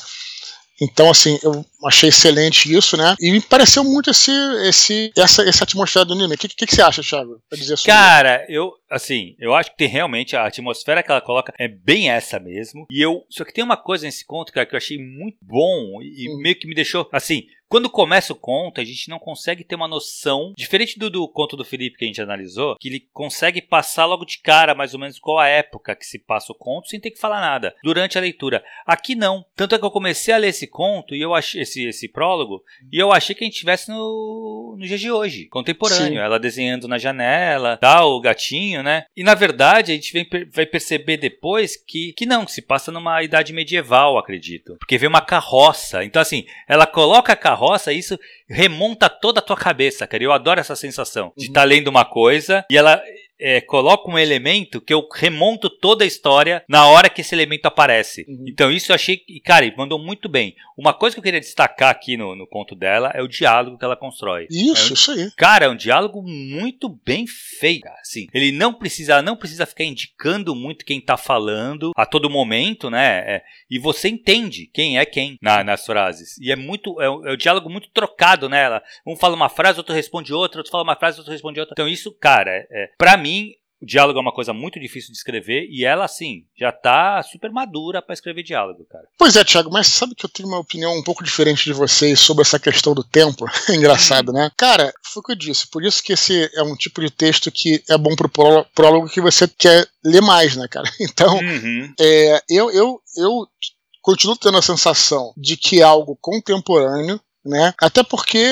então, assim, eu achei excelente isso, né? E me pareceu muito esse, esse, essa, essa atmosfera do anime. O que, que, que, você acha, Thiago? Pra dizer sobre Cara, eu, assim, eu acho que tem realmente a atmosfera que ela coloca é bem essa mesmo. E eu. Só que tem uma coisa nesse conto, cara, que eu achei muito bom e hum. meio que me deixou, assim, quando começa o conto, a gente não consegue ter uma noção, diferente do, do, conto do Felipe que a gente analisou, que ele consegue passar logo de cara mais ou menos qual a época que se passa o conto sem ter que falar nada durante a leitura. Aqui não. Tanto é que eu comecei a ler esse conto e eu achei esse, esse prólogo e eu achei que a gente estivesse no, no dia de hoje, contemporâneo. Sim. Ela desenhando na janela, tal, o gatinho, né? E na verdade a gente vem, vai perceber depois que, que não, que se passa numa idade medieval, acredito. Porque vem uma carroça. Então, assim, ela coloca a carroça carroça, isso remonta toda a tua cabeça, cara. Eu adoro essa sensação de estar uhum. tá lendo uma coisa e ela é, coloco um elemento que eu remonto toda a história na hora que esse elemento aparece. Uhum. Então isso eu achei, cara, ele mandou muito bem. Uma coisa que eu queria destacar aqui no, no conto dela é o diálogo que ela constrói. Isso, é, isso aí. Cara, é um diálogo muito bem feito, assim. Ele não precisa, não precisa ficar indicando muito quem tá falando a todo momento, né? É, e você entende quem é quem na, nas frases. E é muito, é, um, é um diálogo muito trocado, né? Ela, um fala uma frase, outro responde outra, outro fala uma frase, outro responde outra. Então isso, cara, é, é para mim o diálogo é uma coisa muito difícil de escrever e ela, assim, já tá super madura para escrever diálogo, cara. Pois é, Thiago, mas sabe que eu tenho uma opinião um pouco diferente de vocês sobre essa questão do tempo? É engraçado, né? Cara, foi o que eu disse. Por isso que esse é um tipo de texto que é bom pro prólogo que você quer ler mais, né, cara? Então, uhum. é, eu, eu, eu continuo tendo a sensação de que é algo contemporâneo, né? Até porque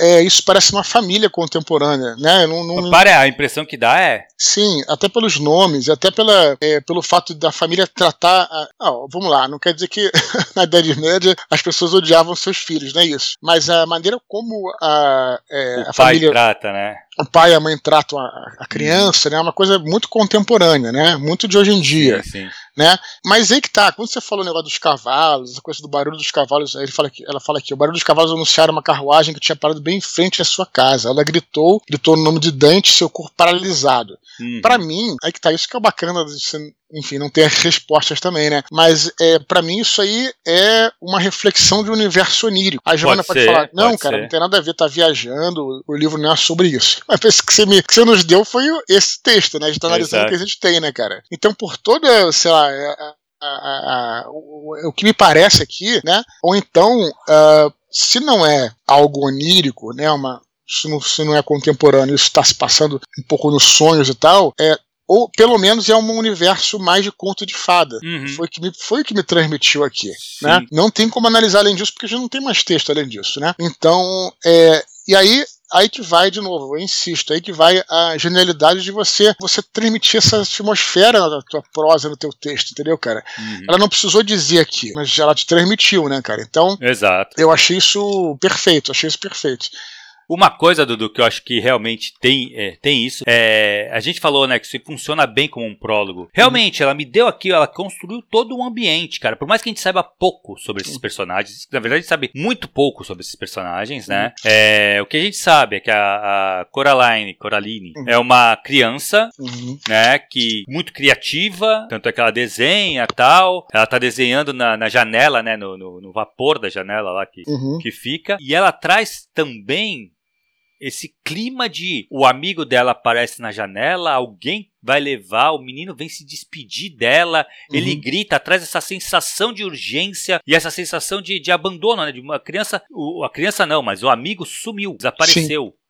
é, isso parece uma família contemporânea, né? Não, não, Para, a impressão que dá é. Sim, até pelos nomes, até pela, é, pelo fato da família tratar. A... Ah, vamos lá, não quer dizer que na Idade Média as pessoas odiavam seus filhos, não é isso. Mas a maneira como a, é, a família. trata, né? o pai e a mãe tratam a, criança, né? É uma coisa muito contemporânea, né? Muito de hoje em dia, sim, sim. Né? Mas aí que tá, quando você falou o negócio dos cavalos, a coisa do barulho dos cavalos, ele fala que, ela fala aqui, o barulho dos cavalos anunciaram uma carruagem que tinha parado bem em frente à sua casa. Ela gritou, gritou no nome de Dante, seu corpo paralisado. Uhum. Para mim, aí que tá, isso que é bacana de você enfim, não tem as respostas também, né? Mas é, para mim isso aí é uma reflexão de um universo onírico. A Joana pode, pode falar, não, pode cara, ser. não tem nada a ver, tá viajando, o livro não é sobre isso. Mas esse que você, me, que você nos deu foi esse texto, né? A gente tá analisando o que a gente tem, né, cara? Então, por toda, sei lá, a, a, a, o, o, que me parece aqui, né? Ou então, uh, se não é algo onírico, né? Uma, se não, se não é contemporâneo, isso está se passando um pouco nos sonhos e tal, é, ou pelo menos é um universo mais de conto de fada. Uhum. Foi que me, foi que me transmitiu aqui, né? Não tem como analisar além disso porque já não tem mais texto além disso, né? Então, é, e aí aí que vai de novo, eu insisto, aí que vai a genialidade de você você transmitir essa atmosfera na tua prosa, no teu texto, entendeu, cara? Uhum. Ela não precisou dizer aqui, mas ela te transmitiu, né, cara? Então, Exato. eu achei isso perfeito, achei isso perfeito. Uma coisa, Dudu, que eu acho que realmente tem, é, tem isso, é, a gente falou, né, que isso funciona bem como um prólogo. Realmente, ela me deu aqui, ela construiu todo um ambiente, cara. Por mais que a gente saiba pouco sobre esses personagens, na verdade a gente sabe muito pouco sobre esses personagens, né? É, o que a gente sabe é que a, a Coraline, Coraline, uhum. é uma criança, uhum. né, que muito criativa, tanto é que ela desenha tal, ela tá desenhando na, na janela, né, no, no, no, vapor da janela lá que, uhum. que fica, e ela traz também esse clima de o amigo dela aparece na janela, alguém vai levar, o menino vem se despedir dela, uhum. ele grita, traz essa sensação de urgência e essa sensação de, de abandono, né? De uma criança, o, a criança não, mas o amigo sumiu, desapareceu. Sim.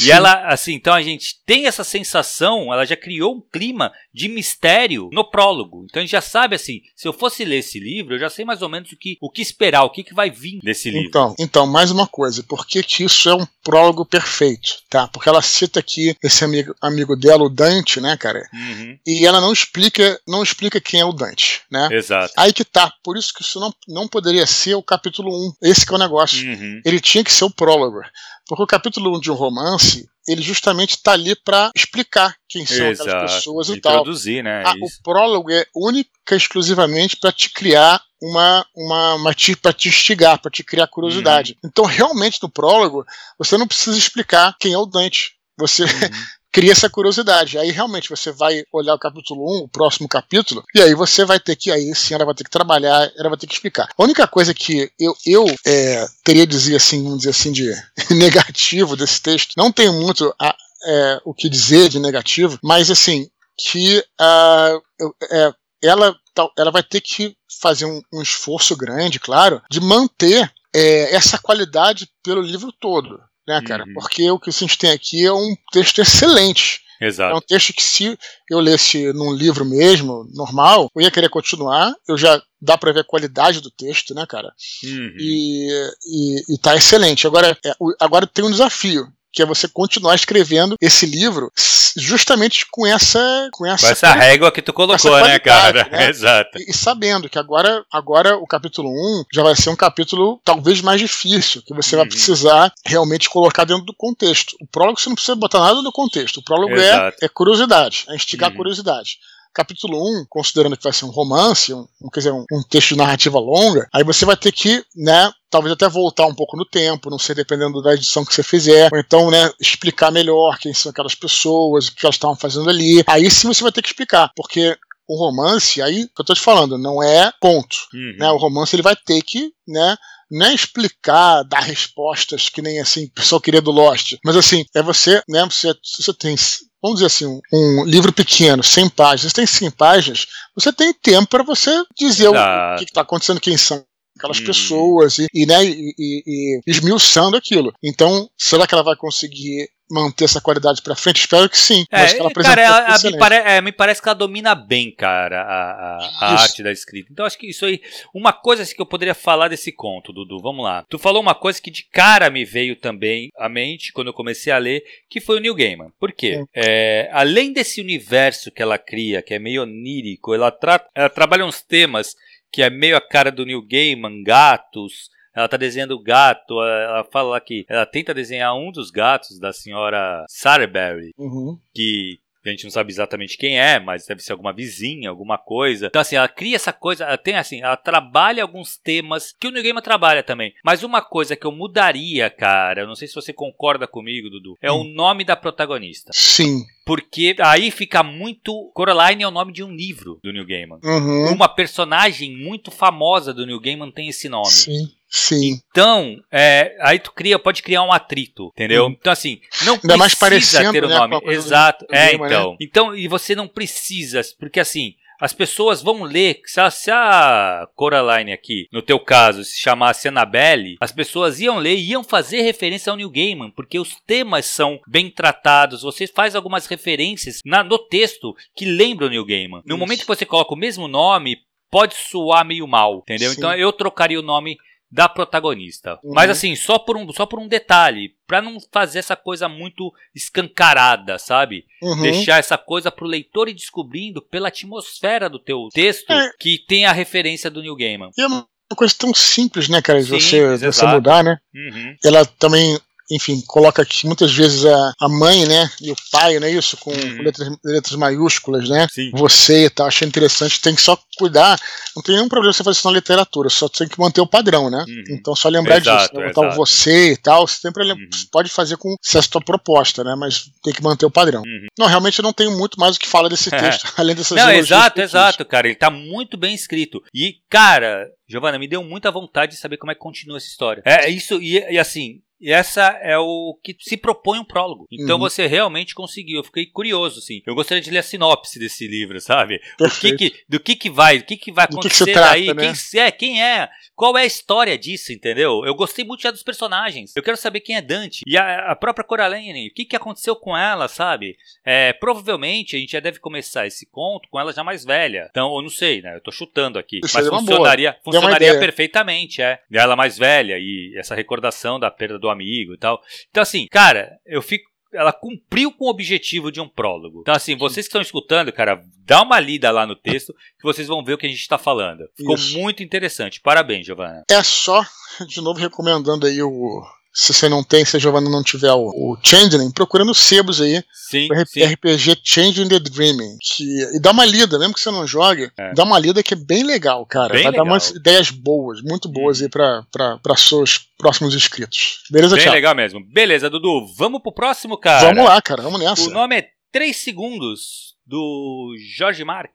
E ela, assim, então a gente tem essa sensação, ela já criou um clima de mistério no prólogo. Então a gente já sabe, assim, se eu fosse ler esse livro, eu já sei mais ou menos o que, o que esperar, o que, que vai vir desse livro. Então, então, mais uma coisa, por que, que isso é um prólogo perfeito, tá? Porque ela cita aqui esse amigo, amigo dela, o Dante, né, cara? Uhum. E ela não explica, não explica quem é o Dante, né? Exato. Aí que tá, por isso que isso não, não poderia ser o capítulo 1. Esse que é o negócio. Uhum. Ele tinha que ser o prólogo. Porque o capítulo 1 de um romance, ele justamente está ali para explicar quem são Exato. aquelas pessoas e, e tal. Introduzir, né? Ah, o prólogo é única exclusivamente para te criar uma, uma, uma para te instigar, para te criar curiosidade. Uhum. Então, realmente, no prólogo, você não precisa explicar quem é o Dante. Você uhum. cria essa curiosidade. Aí realmente você vai olhar o capítulo 1, o próximo capítulo, e aí você vai ter que, aí sim, ela vai ter que trabalhar, ela vai ter que explicar. A única coisa que eu, eu é, teria dizer assim, vamos dizer assim, de negativo desse texto, não tenho muito a, é, o que dizer de negativo, mas assim, que uh, é, ela, ela vai ter que fazer um, um esforço grande, claro, de manter é, essa qualidade pelo livro todo né, cara? Uhum. Porque o que a gente tem aqui é um texto excelente. Exato. É um texto que se eu lesse num livro mesmo, normal, eu ia querer continuar. Eu já dá para ver a qualidade do texto, né, cara? Uhum. E, e, e tá excelente. Agora, é, agora tem um desafio. Que é você continuar escrevendo esse livro justamente com essa com essa, com essa régua que tu colocou, né, cara? Né? Exato. E, e, sabendo que agora, agora o capítulo 1 já vai ser um capítulo talvez mais difícil, que você uhum. vai precisar realmente colocar dentro do contexto. O prólogo você não precisa botar nada no contexto. O prólogo é, é curiosidade, é instigar uhum. curiosidade capítulo 1, considerando que vai ser um romance, um, quer dizer, um, um, texto de narrativa longa, aí você vai ter que, né, talvez até voltar um pouco no tempo, não sei, dependendo da edição que você fizer, ou então, né, explicar melhor quem são aquelas pessoas, o que elas estavam fazendo ali. Aí sim você vai ter que explicar, porque o romance, aí que eu tô te falando, não é ponto. Uhum. Né? O romance ele vai ter que, né, não é explicar, dar respostas que nem assim, o pessoal queria do Lost, mas assim, é você, né, você, você tem vamos dizer assim, um, um, livro pequeno, 100 páginas, tem 100 páginas, você tem tempo para você dizer Exato. o que está acontecendo, quem são aquelas hum. pessoas e, e, né, e, e, e esmiuçando aquilo. Então, será que ela vai conseguir manter essa qualidade para frente? Espero que sim. É, ela cara, ela, me, pare, é, me, parece que ela domina bem, cara, a, a, a arte da escrita. Então acho que isso aí. Uma coisa assim, que eu poderia falar desse conto, Dudu, vamos lá. Tu falou uma coisa que de cara me veio também à mente quando eu comecei a ler, que foi o Neil Gaiman. Por quê? É, além desse universo que ela cria, que é meio onírico, ela, tra ela trabalha uns temas que é meio a cara do Neil Gaiman, gatos, ela tá desenhando o gato, ela fala lá que ela tenta desenhar um dos gatos da senhora Sarberry, uhum. que a gente não sabe exatamente quem é, mas deve ser alguma vizinha, alguma coisa. Então, assim, ela cria essa coisa, ela tem assim, ela trabalha alguns temas que o New Gamer trabalha também. Mas uma coisa que eu mudaria, cara, eu não sei se você concorda comigo, Dudu, é hum. o nome da protagonista. Sim. Porque aí fica muito. Coraline é o nome de um livro do New Gaiman. Uhum. Uma personagem muito famosa do New Gaiman tem esse nome. Sim. Sim. Então, é, aí tu cria, pode criar um atrito, entendeu? Hum. Então, assim, não Ainda precisa mais ter o né, nome. Exato. é, então. Né? Então, e você não precisa, porque assim, as pessoas vão ler. Se a, se a, Coraline aqui, no teu caso, se chamasse Annabelle, as pessoas iam ler e iam fazer referência ao New Gaiman, porque os temas são bem tratados. Você faz algumas referências na, no texto que lembram o New Gaiman. No Isso. momento que você coloca o mesmo nome, pode soar meio mal, entendeu? Sim. Então eu trocaria o nome da protagonista. Uhum. Mas assim, só por um, só por um detalhe, para não fazer essa coisa muito escancarada, sabe? Uhum. Deixar essa coisa pro leitor ir descobrindo pela atmosfera do teu texto é. que tem a referência do New Gaiman. E é uma coisa tão simples, né, cara, de você, você mudar, né? Uhum. Ela também enfim, coloca aqui muitas vezes a, a mãe, né, e o pai, né, isso, com, uhum. letras, letras, maiúsculas, né, Sim. você e tal, achei interessante, tem que só cuidar, não tem nenhum problema você fazer isso na literatura, só tem que manter o padrão, né, uhum. então só lembrar exato, disso, né, botar o você e tal, você sempre uhum. pode fazer com se é a sua proposta, né, mas tem que manter o padrão. Uhum. Não, realmente eu não tenho muito mais o que falar desse texto, além dessas Não, exato, exato, cara, ele tá muito bem escrito, e, cara, Giovana, me deu muita vontade de saber como é que continua essa história. É isso, e, e assim, e essa é o que se propõe um prólogo. Então uhum. você realmente conseguiu. Eu fiquei curioso, assim. Eu gostaria de ler a sinopse desse livro, sabe? O que que, do que que vai, do que que vai acontecer que que trata, aí? Né? Quem é? Quem é? Qual é a história disso, entendeu? Eu gostei muito já dos personagens. Eu quero saber quem é Dante. E a, a própria Coraline, o que que aconteceu com ela, sabe? É, provavelmente a gente já deve começar esse conto com ela já mais velha. Então, eu não sei, né? Eu tô chutando aqui. Isso mas funcionaria, funcionaria perfeitamente, é. Ela mais velha e essa recordação da perda do do amigo e tal. Então, assim, cara, eu fico ela cumpriu com o objetivo de um prólogo. Então, assim, vocês que estão escutando, cara, dá uma lida lá no texto que vocês vão ver o que a gente está falando. Ficou Isso. muito interessante. Parabéns, Giovana. É só, de novo, recomendando aí o, se você não tem, se a Giovanna não tiver o, o Changeling, procura nos sebos aí. Sim, sim. RPG Changing the Dreaming. Que, e dá uma lida, mesmo que você não jogue, é. dá uma lida que é bem legal, cara. Bem Vai legal. dar umas ideias boas, muito boas hum. aí para seus próximos inscritos. Beleza, Bem tchau. legal mesmo. Beleza, Dudu. Vamos pro próximo, cara. Vamos lá, cara. Vamos nessa. O nome é 3 Segundos, do Jorge Marx.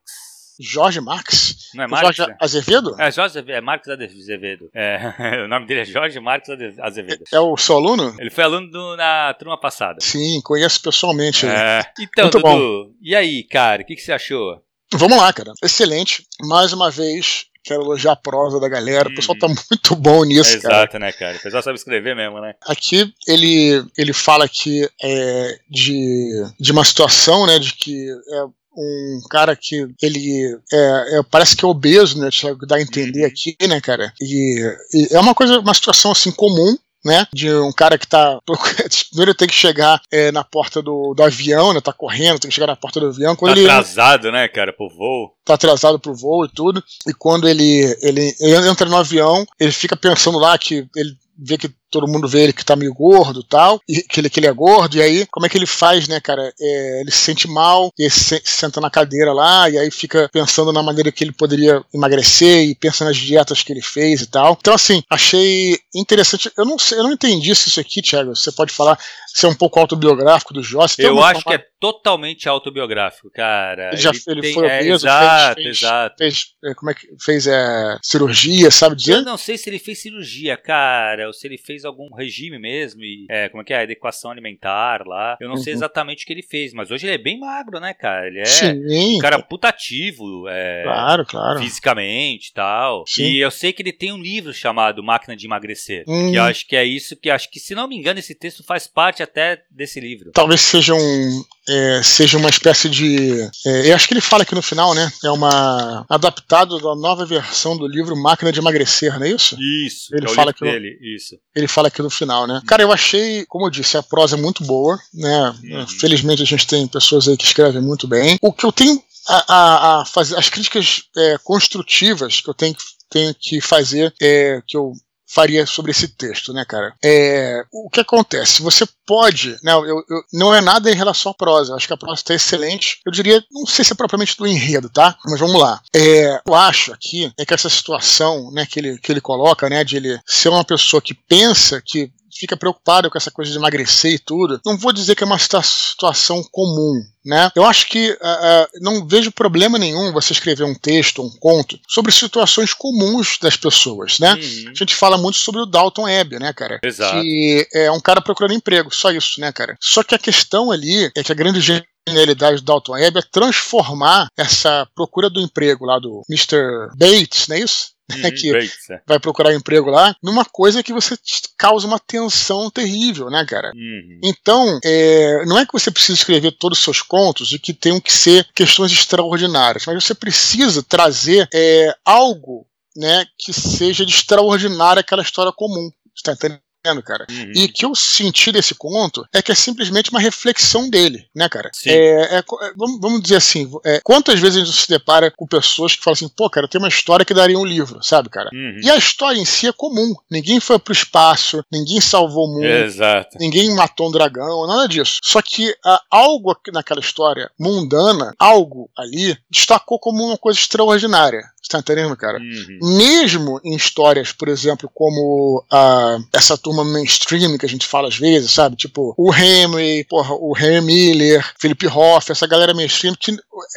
Jorge Marx? Não é Marx? Jorge Azevedo? É, Jorge é Marx Azevedo. É, o nome dele é Jorge Marx Azevedo. É, é o seu aluno? Ele foi aluno do, na turma passada. Sim, conheço pessoalmente. É. Então, Muito Dudu, bom. e aí, cara, o que, que você achou? Vamos lá, cara. Excelente. Mais uma vez, Quero elogiar a prosa da galera. O pessoal tá muito bom nisso, é cara. Exato, né, cara? O pessoal sabe escrever mesmo, né? Aqui ele, ele fala aqui é, de, de uma situação, né, de que é, um cara que ele é, é, parece que é obeso, né? Dá a entender uhum. aqui, né, cara? E, e, é uma coisa, uma situação assim comum né? De um cara que tá. Primeiro tem que chegar é, na porta do, do avião, né? Tá correndo, tem que chegar na porta do avião. Quando tá ele, atrasado, né, cara, pro voo. Tá atrasado pro voo e tudo. E quando ele, ele, ele entra no avião, ele fica pensando lá que ele vê que todo mundo vê ele que tá meio gordo tal, e que ele, que ele é gordo, e aí como é que ele faz, né, cara? É, ele se sente mal, e se, senta na cadeira lá, e aí fica pensando na maneira que ele poderia emagrecer, e pensa nas dietas que ele fez e tal. Então, assim, achei interessante. Eu não sei, eu não entendi se isso aqui, Thiago, você pode falar se é um pouco autobiográfico do Joss. Eu acho forma... que é totalmente autobiográfico, cara. Ele já ele, ele tem, foi é, obeso, exato, fez, exato. Fez, é, como é que fez é, cirurgia, sabe dizer? Eu não sei se ele fez cirurgia, cara, ou se ele fez algum regime mesmo, e é, como é que é, adequação alimentar lá. Eu não uhum. sei exatamente o que ele fez, mas hoje ele é bem magro, né, cara? Ele é Sim. um cara putativo, é, claro, claro. fisicamente e tal. Sim. E eu sei que ele tem um livro chamado Máquina de Emagrecer, hum. que eu acho que é isso, que acho que, se não me engano, esse texto faz parte até desse livro. Talvez seja um, é, seja uma espécie de. É, eu acho que ele fala aqui no final, né? É uma. adaptado da nova versão do livro Máquina de Emagrecer, não é isso? Isso, ele é fala aqui dele, no, isso. Ele fala aqui no final, né? Cara, eu achei, como eu disse, a prosa é muito boa, né? Uhum. Felizmente a gente tem pessoas aí que escrevem muito bem. O que eu tenho a, a, a fazer, as críticas é, construtivas que eu tenho, tenho que fazer, é, que eu faria sobre esse texto, né, cara? É, o que acontece? Você pode, né? Eu, eu, não é nada em relação à prosa. Acho que a prosa está excelente. Eu diria, não sei se é propriamente do enredo, tá? Mas vamos lá. É, eu acho aqui é que essa situação, né, que ele, que ele coloca, né, de ele ser uma pessoa que pensa que fica preocupado com essa coisa de emagrecer e tudo. Não vou dizer que é uma situação comum, né? Eu acho que uh, uh, não vejo problema nenhum você escrever um texto, um conto sobre situações comuns das pessoas, né? Uhum. A gente fala muito sobre o Dalton Webb, né, cara? Exato. Que é um cara procurando emprego, só isso, né, cara? Só que a questão ali é que a grande genialidade do Dalton Webb é transformar essa procura do emprego lá do Mr. Bates, não é isso? Uhum, que Bates, é. vai procurar emprego lá, numa coisa que você causa uma tensão terrível, né, cara? Uhum. Então, é, não é que você precisa escrever todos os seus contos e que tenham que ser questões extraordinárias, mas você precisa trazer é, algo né, que seja de extraordinário aquela história comum. Está entendendo? Cara. Uhum. E que eu senti desse conto é que é simplesmente uma reflexão dele, né, cara? É, é, é, vamos, vamos, dizer assim, é, quantas vezes a gente se depara com pessoas que falam assim, pô, cara, tem uma história que daria um livro, sabe, cara? Uhum. E a história em si é comum. Ninguém foi pro espaço, ninguém salvou o mundo, Exato. ninguém matou um dragão, nada disso. Só que ah, algo naquela história mundana, algo ali, destacou como uma coisa extraordinária. Você tá entendendo, cara? Uhum. Mesmo em histórias, por exemplo, como uh, essa turma mainstream que a gente fala às vezes, sabe? Tipo, o Henry, porra, o Henry Miller, Philip Hoff, essa galera mainstream,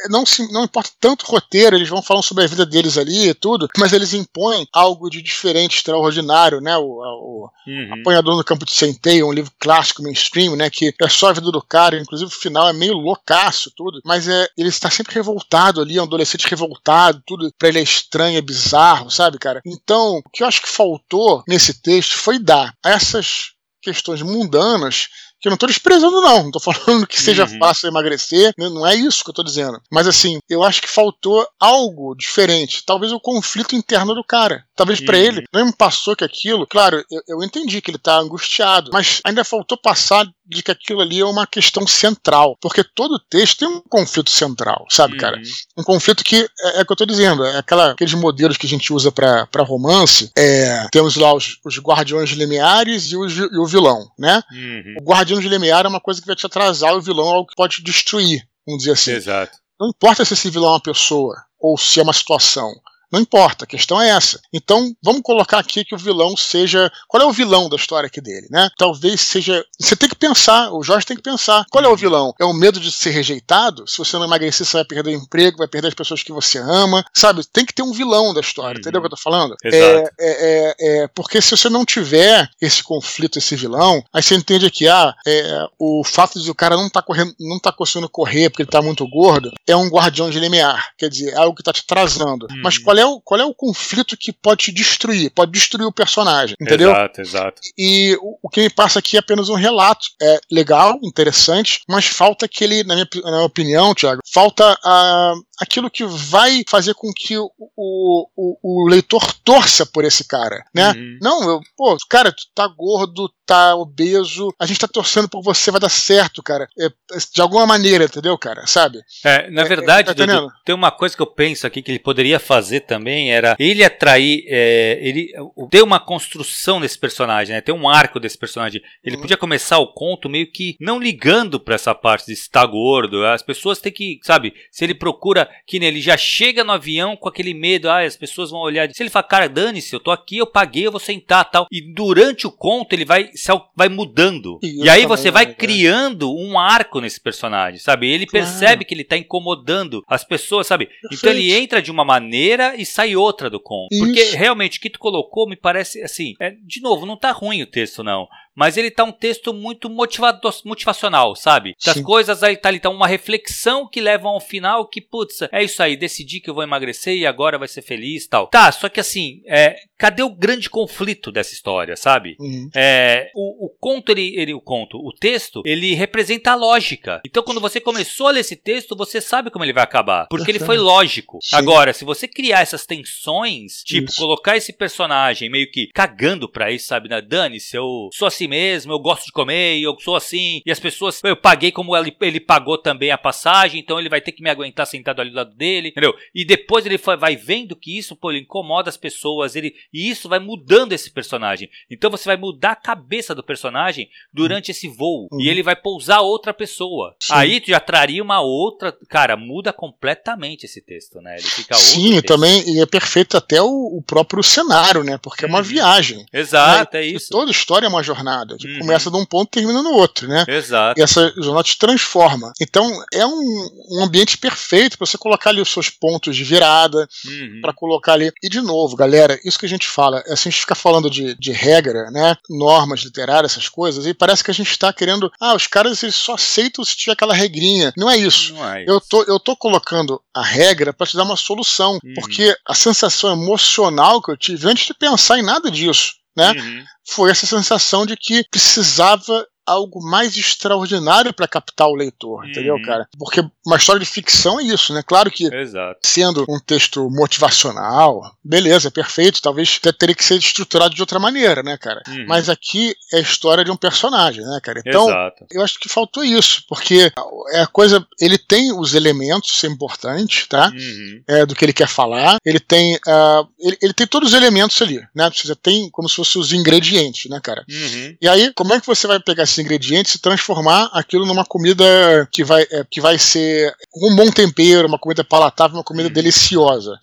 não, se, não importa tanto o roteiro, eles vão falando sobre a vida deles ali e tudo, mas eles impõem algo de diferente, extraordinário, né? O, o uhum. Apanhador no Campo de Centeio, um livro clássico mainstream, né? Que é só a vida do cara, inclusive o final é meio loucaço, tudo, mas é, ele está sempre revoltado ali, um adolescente revoltado, tudo, pra ele ele é estranho, é bizarro, sabe, cara? Então, o que eu acho que faltou nesse texto foi dar a essas questões mundanas que eu não estou desprezando, não. Não tô falando que seja uhum. fácil emagrecer, né? não é isso que eu estou dizendo. Mas assim, eu acho que faltou algo diferente. Talvez o conflito interno do cara. Talvez uhum. para ele não me passou que aquilo. Claro, eu, eu entendi que ele está angustiado, mas ainda faltou passar de que aquilo ali é uma questão central. Porque todo texto tem um conflito central, sabe, uhum. cara? Um conflito que é, é o que eu tô dizendo, é aquela, aqueles modelos que a gente usa para romance. É, temos lá os, os guardiões lineares e, os, e o vilão, né? Uhum. O guardião de limiar é uma coisa que vai te atrasar, o vilão é algo que pode te destruir, vamos dizer assim. Exato. Não importa se esse vilão é uma pessoa ou se é uma situação. Não importa, a questão é essa. Então, vamos colocar aqui que o vilão seja. Qual é o vilão da história aqui dele, né? Talvez seja. Você tem que pensar, o Jorge tem que pensar. Qual é o vilão? É o medo de ser rejeitado? Se você não emagrecer, você vai perder o emprego, vai perder as pessoas que você ama. Sabe? Tem que ter um vilão da história, uhum. entendeu o que eu tô falando? Exato. É, é, é, é, porque se você não tiver esse conflito, esse vilão, aí você entende que ah, é, o fato de o cara não tá correndo, não tá conseguindo correr porque ele tá muito gordo, é um guardião de limiar. Quer dizer, é algo que tá te atrasando. Uhum. Mas qual qual é o, qual é o conflito que pode te destruir? Pode destruir o personagem, entendeu? Exato, exato. E o, o que me passa aqui é apenas um relato. É legal, interessante, mas falta aquele, na minha, na minha opinião, Thiago, falta a, aquilo que vai fazer com que o, o, o leitor torça por esse cara, né? Uhum. Não, eu, pô, cara, tu tá gordo, tá obeso, a gente tá torcendo por você, vai dar certo, cara. É, de alguma maneira, entendeu, cara? Sabe? É, na é, verdade, é, tá Dudu, tem uma coisa que eu penso aqui que ele poderia fazer também, era ele atrair, é, ele ter uma construção desse personagem, né? Ter um arco desse personagem. Ele uhum. podia começar o conto meio que não ligando pra essa parte de estar gordo. As pessoas têm que, sabe, se ele procura, que ele já chega no avião com aquele medo, ah, as pessoas vão olhar. Se ele fala, cara, dane-se, eu tô aqui, eu paguei, eu vou sentar tal. E durante o conto ele vai vai mudando. E, e aí você vai criando um arco nesse personagem, sabe? Ele claro. percebe que ele tá incomodando as pessoas, sabe? Perfeito. Então ele entra de uma maneira e sai outra do conto. Isso. Porque realmente o que tu colocou me parece assim. É, de novo, não tá ruim o texto, não mas ele tá um texto muito motivacional, sabe? Das coisas aí tá ali, tá uma reflexão que levam ao final que, putz, é isso aí, decidi que eu vou emagrecer e agora vai ser feliz tal. Tá, só que assim, é, cadê o grande conflito dessa história, sabe? Uhum. É, o, o, conto, ele, ele, o conto, o texto, ele representa a lógica. Então, quando você começou a ler esse texto, você sabe como ele vai acabar, porque ele foi lógico. Sim. Agora, se você criar essas tensões, tipo, isso. colocar esse personagem meio que cagando pra isso, sabe? Na Dane-se, eu sou assim mesmo, eu gosto de comer, eu sou assim, e as pessoas, eu paguei como ele, ele pagou também a passagem, então ele vai ter que me aguentar sentado ali do lado dele, entendeu? E depois ele vai vendo que isso, pô, ele incomoda as pessoas, ele, e isso vai mudando esse personagem. Então você vai mudar a cabeça do personagem durante esse voo, uhum. e ele vai pousar outra pessoa. Sim. Aí tu já traria uma outra, cara, muda completamente esse texto, né? Ele fica Sim, também, e é perfeito até o, o próprio cenário, né? Porque é uma uhum. viagem. Exato, né? é isso. Toda história é uma jornada. Tipo, uhum. Começa de um ponto e termina no outro, né? Exato. E essa jornada te transforma. Então, é um, um ambiente perfeito para você colocar ali os seus pontos de virada, uhum. para colocar ali. E, de novo, galera, isso que a gente fala, é assim, a gente fica falando de, de regra, né? Normas literárias, essas coisas, e parece que a gente está querendo. Ah, os caras eles só aceitam se tiver aquela regrinha. Não é isso. Não é isso. Eu, tô, eu tô colocando a regra para te dar uma solução. Uhum. Porque a sensação emocional que eu tive antes de pensar em nada disso né? Uhum. Foi essa sensação de que precisava algo mais extraordinário para captar o leitor, uhum. entendeu, cara? Porque uma história de ficção é isso, né? Claro que Exato. sendo um texto motivacional, beleza, perfeito, talvez teria que ser estruturado de outra maneira, né, cara? Uhum. Mas aqui é a história de um personagem, né, cara? Então, Exato. eu acho que faltou isso, porque é a coisa, ele tem os elementos, isso é importante, tá? Uhum. É, do que ele quer falar, ele tem, uh, ele, ele, tem todos os elementos ali, né? Você tem como se fossem os ingredientes, né, cara? Uhum. E aí, como é que você vai pegar esses ingredientes e transformar aquilo numa comida que vai, é, que vai ser um bom tempero, uma comida palatável, uma comida hum. deliciosa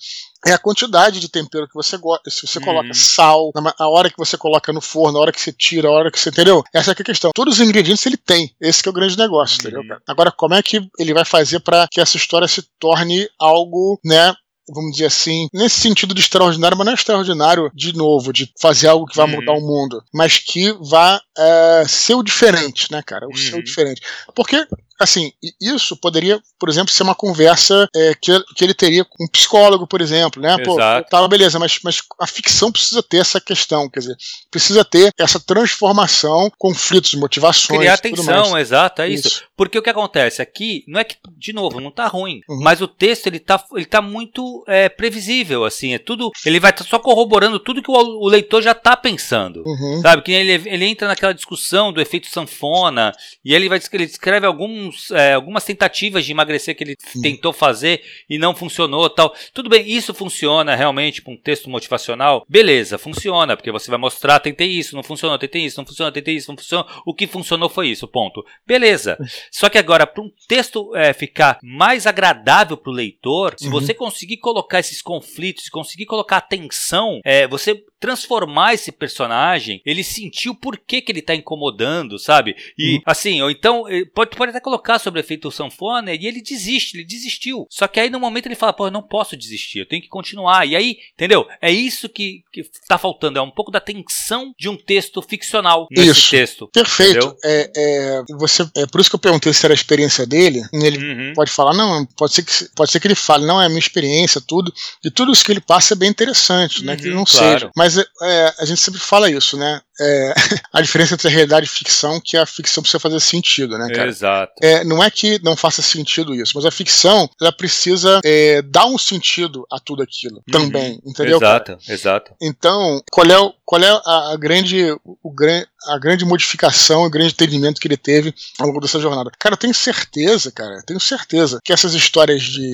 é a quantidade de tempero que você gosta. Se você coloca hum. sal, a hora que você coloca no forno, a hora que você tira, a hora que você. Entendeu? Essa é a questão. Todos os ingredientes ele tem. Esse é o grande negócio, entendeu? Hum. Agora, como é que ele vai fazer para que essa história se torne algo, né? vamos dizer assim, nesse sentido de extraordinário, mas não é extraordinário de novo, de fazer algo que vai mudar o mundo, mas que vá é, ser o diferente, né, cara? O uhum. ser o diferente. Porque assim, isso poderia, por exemplo, ser uma conversa é, que, que ele teria com um psicólogo, por exemplo, né? Pô, tá, beleza, mas, mas a ficção precisa ter essa questão, quer dizer, precisa ter essa transformação, conflitos, motivações. Criar atenção, exato, é isso. isso. Porque o que acontece aqui, não é que, de novo, não tá ruim, uhum. mas o texto, ele tá, ele tá muito é, previsível, assim, é tudo, ele vai tá só corroborando tudo que o, o leitor já tá pensando, uhum. sabe? Que ele, ele entra naquela discussão do efeito sanfona, e ele vai, ele descreve alguns, é, algumas tentativas de emagrecer que ele Sim. tentou fazer e não funcionou tal. Tudo bem, isso funciona realmente para um texto motivacional? Beleza, funciona, porque você vai mostrar, tentei isso, não funcionou, tentei isso, não funcionou, tentei isso, não funcionou. O que funcionou foi isso, ponto. Beleza. Só que agora, para um texto é, ficar mais agradável para o leitor, se uhum. você conseguir colocar esses conflitos, conseguir colocar atenção, é, você transformar esse personagem, ele sentiu o porquê que ele tá incomodando, sabe? E uhum. assim, ou então, eh, pode, pode até colocar sobre o efeito sanfona e ele desiste, ele desistiu. Só que aí no momento ele fala, pô, eu não posso desistir, eu tenho que continuar. E aí, entendeu? É isso que, que tá faltando, é um pouco da tensão de um texto ficcional nesse isso. texto. Perfeito. É, é, você, é por isso que eu perguntei se era a experiência dele. Ele uhum. pode falar, não, pode ser, que, pode ser que ele fale, não, é a minha experiência, tudo. E tudo isso que ele passa é bem interessante, né? Que ele uhum, não claro. seja. Mas mas é, a gente sempre fala isso, né? É, a diferença entre a realidade e ficção, que a ficção precisa fazer sentido, né, cara? Exato. É, não é que não faça sentido isso, mas a ficção, ela precisa é, dar um sentido a tudo aquilo uhum. também, entendeu? Exato, cara? exato. Então, qual é, qual é a, a grande, o, a grande modificação, o grande entendimento que ele teve ao longo dessa jornada? Cara, eu tenho certeza, cara, tenho certeza que essas histórias de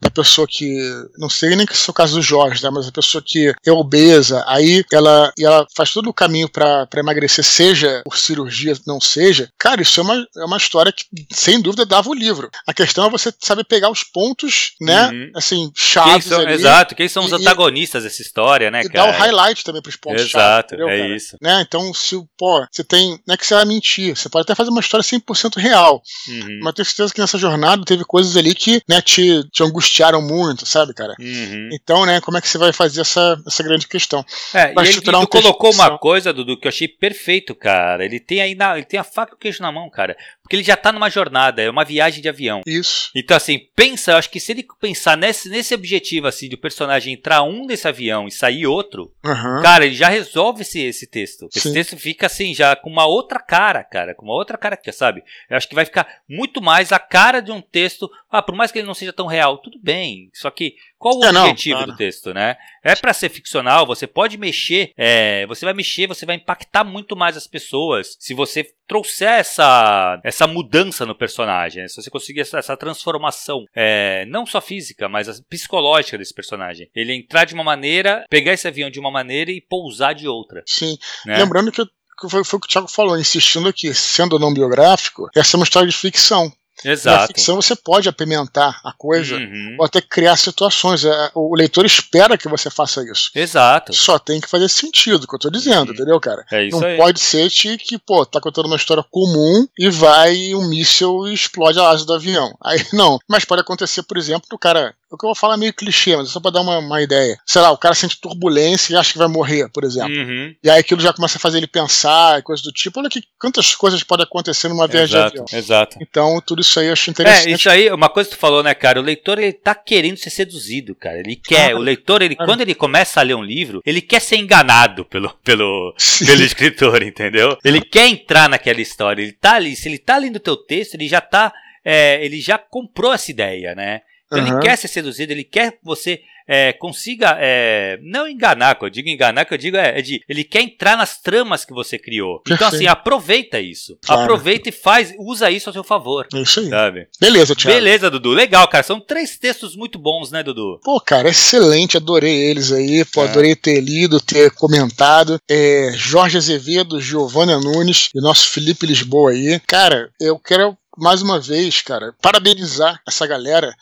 da pessoa que, não sei nem que é o caso do Jorge, né, mas a pessoa que é obesa, aí ela, e ela faz todo o caminho para emagrecer, seja por cirurgia, não seja, cara, isso é uma, é uma história que, sem dúvida, dava o livro. A questão é você saber pegar os pontos, né, uhum. assim, chaves são, ali, Exato, quem são os e, antagonistas dessa história, né, e cara? dar o highlight também pros pontos Exato, chaves, é cara? isso. Né, então, se, pô, você tem, não é que você vai mentir, você pode até fazer uma história 100% real, uhum. mas tenho certeza que nessa jornada teve coisas ali que, né, te, te angustiaram muito, sabe, cara? Uhum. Então, né, como é que você vai fazer essa, essa grande questão? É, e ele, e tu um colocou uma coisa, Dudu, que eu achei perfeito, cara. Ele tem aí na, ele tem a faca e o queijo na mão, cara. Porque ele já tá numa jornada, é uma viagem de avião. Isso. Então, assim, pensa, eu acho que se ele pensar nesse, nesse objetivo, assim, de o personagem entrar um nesse avião e sair outro, uhum. cara, ele já resolve esse, esse texto. Esse Sim. texto fica, assim, já com uma outra cara, cara. Com uma outra cara sabe? Eu acho que vai ficar muito mais a cara de um texto. Ah, por mais que ele não seja tão real, tudo bem. Só que qual o é, objetivo não, claro. do texto, né? É para ser ficcional, você pode mexer, é, você vai mexer, você vai impactar muito mais as pessoas se você trouxer essa, essa mudança no personagem, né? se você conseguir essa, essa transformação, é, não só física, mas psicológica desse personagem. Ele entrar de uma maneira, pegar esse avião de uma maneira e pousar de outra. Sim. Né? Lembrando que foi, foi o que o Thiago falou, insistindo aqui, sendo não biográfico, essa é uma história de ficção. Exato. Na ficção você pode apimentar a coisa uhum. ou até criar situações. É, o leitor espera que você faça isso. Exato. Só tem que fazer sentido, que eu tô dizendo, uhum. entendeu, cara? É isso Não aí. pode ser que, pô, tá contando uma história comum e vai um míssil e explode a asa do avião. Aí não. Mas pode acontecer, por exemplo, o cara o que eu vou falar é meio clichê, mas é só pra dar uma, uma, ideia. Sei lá, o cara sente turbulência e acha que vai morrer, por exemplo. Uhum. E aí aquilo já começa a fazer ele pensar e coisas do tipo. Olha que quantas coisas podem acontecer numa viagem exato, de avião. Exato. Então, tudo isso aí eu acho interessante. É, isso aí, uma coisa que tu falou, né, cara? O leitor, ele tá querendo ser seduzido, cara. Ele quer. Ah, o leitor, ele, quando ele começa a ler um livro, ele quer ser enganado pelo, pelo, pelo escritor, entendeu? Ele quer entrar naquela história. Ele tá ali, se ele tá lendo o teu texto, ele já tá. É, ele já comprou essa ideia, né? Então uhum. ele quer ser seduzido, ele quer que você é, consiga é, não enganar, quando eu digo enganar, que eu digo é, é, de ele quer entrar nas tramas que você criou. Então assim, aproveita isso. Claro. Aproveita e faz, usa isso a seu favor. É isso aí. Sabe? Beleza, Thiago. Beleza, Dudu. Legal, cara. São três textos muito bons, né, Dudu? Pô, cara, excelente. Adorei eles aí. Pô, é. adorei ter lido, ter comentado. É, Jorge Azevedo, Giovanna Nunes e nosso Felipe Lisboa aí. Cara, eu quero mais uma vez, cara, parabenizar essa galera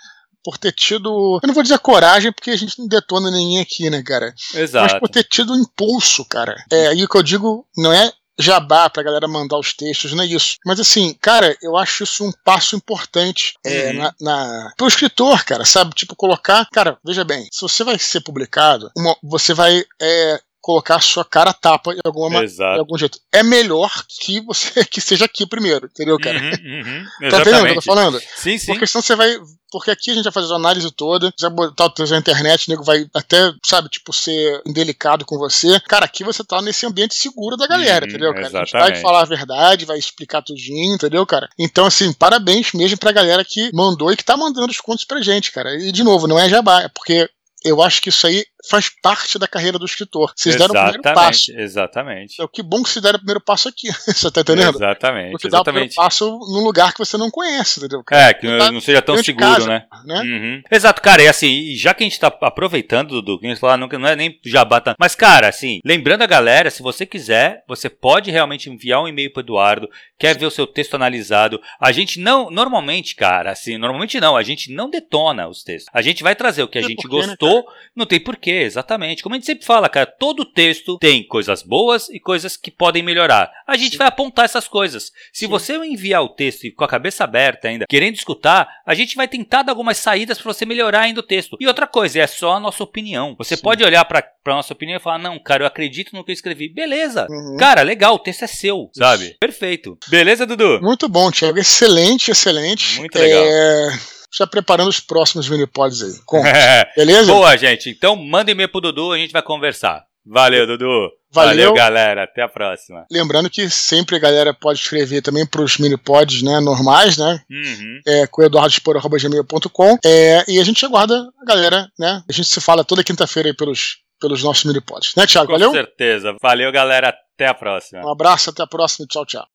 por ter tido. Eu não vou dizer coragem, porque a gente não detona ninguém aqui, né, cara? Exato. Mas por ter tido impulso, cara. É, aí o que eu digo não é jabá pra galera mandar os textos, não é isso. Mas assim, cara, eu acho isso um passo importante é, uhum. na, na, pro escritor, cara, sabe? Tipo, colocar. Cara, veja bem, se você vai ser publicado, uma, você vai. É, colocar a sua cara tapa de, alguma, de algum jeito. É melhor que você que seja aqui primeiro, entendeu, cara? Uhum, uhum, tá entendendo o que eu tô falando? Sim, sim. Porque senão você vai. Porque aqui a gente vai fazer a análise toda, você vai botar o na internet, o nego vai até, sabe, tipo, ser indelicado com você. Cara, aqui você tá nesse ambiente seguro da galera, uhum, entendeu, cara? Exatamente. A gente vai falar a verdade, vai explicar tudinho, entendeu, cara? Então, assim, parabéns mesmo pra galera que mandou e que tá mandando os contos pra gente, cara. E, de novo, não é jabá, é porque eu acho que isso aí faz parte da carreira do escritor. Vocês exatamente, deram o primeiro passo. Exatamente. Então, que bom que se deram o primeiro passo aqui. você tá entendendo? Exatamente. Porque exatamente. dá o primeiro passo num lugar que você não conhece, entendeu? É, que não, não seja tão seguro, casa, né? né? Uhum. Exato, cara. E assim, já que a gente tá aproveitando, Dudu, que a gente falar, não, não é nem jabá tanto. Mas, cara, assim, lembrando a galera, se você quiser, você pode realmente enviar um e-mail pro Eduardo, quer ver o seu texto analisado. A gente não, normalmente, cara, assim, normalmente não, a gente não detona os textos. A gente vai trazer o que a gente porquê, gostou, né, não tem porquê, exatamente. Como a gente sempre fala, cara, todo texto tem coisas boas e coisas que podem melhorar. A gente Sim. vai apontar essas coisas. Se Sim. você enviar o texto e com a cabeça aberta ainda, querendo escutar, a gente vai tentar dar algumas saídas para você melhorar ainda o texto. E outra coisa, é só a nossa opinião. Você Sim. pode olhar para a nossa opinião e falar: "Não, cara, eu acredito no que eu escrevi". Beleza. Uhum. Cara, legal, o texto é seu, sabe? Perfeito. Beleza, Dudu? Muito bom, Thiago. Excelente, excelente. Muito legal. É... Já preparando os próximos minipods aí. Com... Beleza? Boa, gente. Então manda e-mail pro Dudu, a gente vai conversar. Valeu, Dudu. Valeu. Valeu. galera. Até a próxima. Lembrando que sempre a galera pode escrever também para os mini-pods né, normais, né? Uhum. É, com eduardospor.gmail.com. É, e a gente aguarda a galera, né? A gente se fala toda quinta-feira pelos, pelos nossos mini-pods. Né, Thiago? Com Valeu? Com certeza. Valeu, galera. Até a próxima. Um abraço, até a próxima. Tchau, tchau.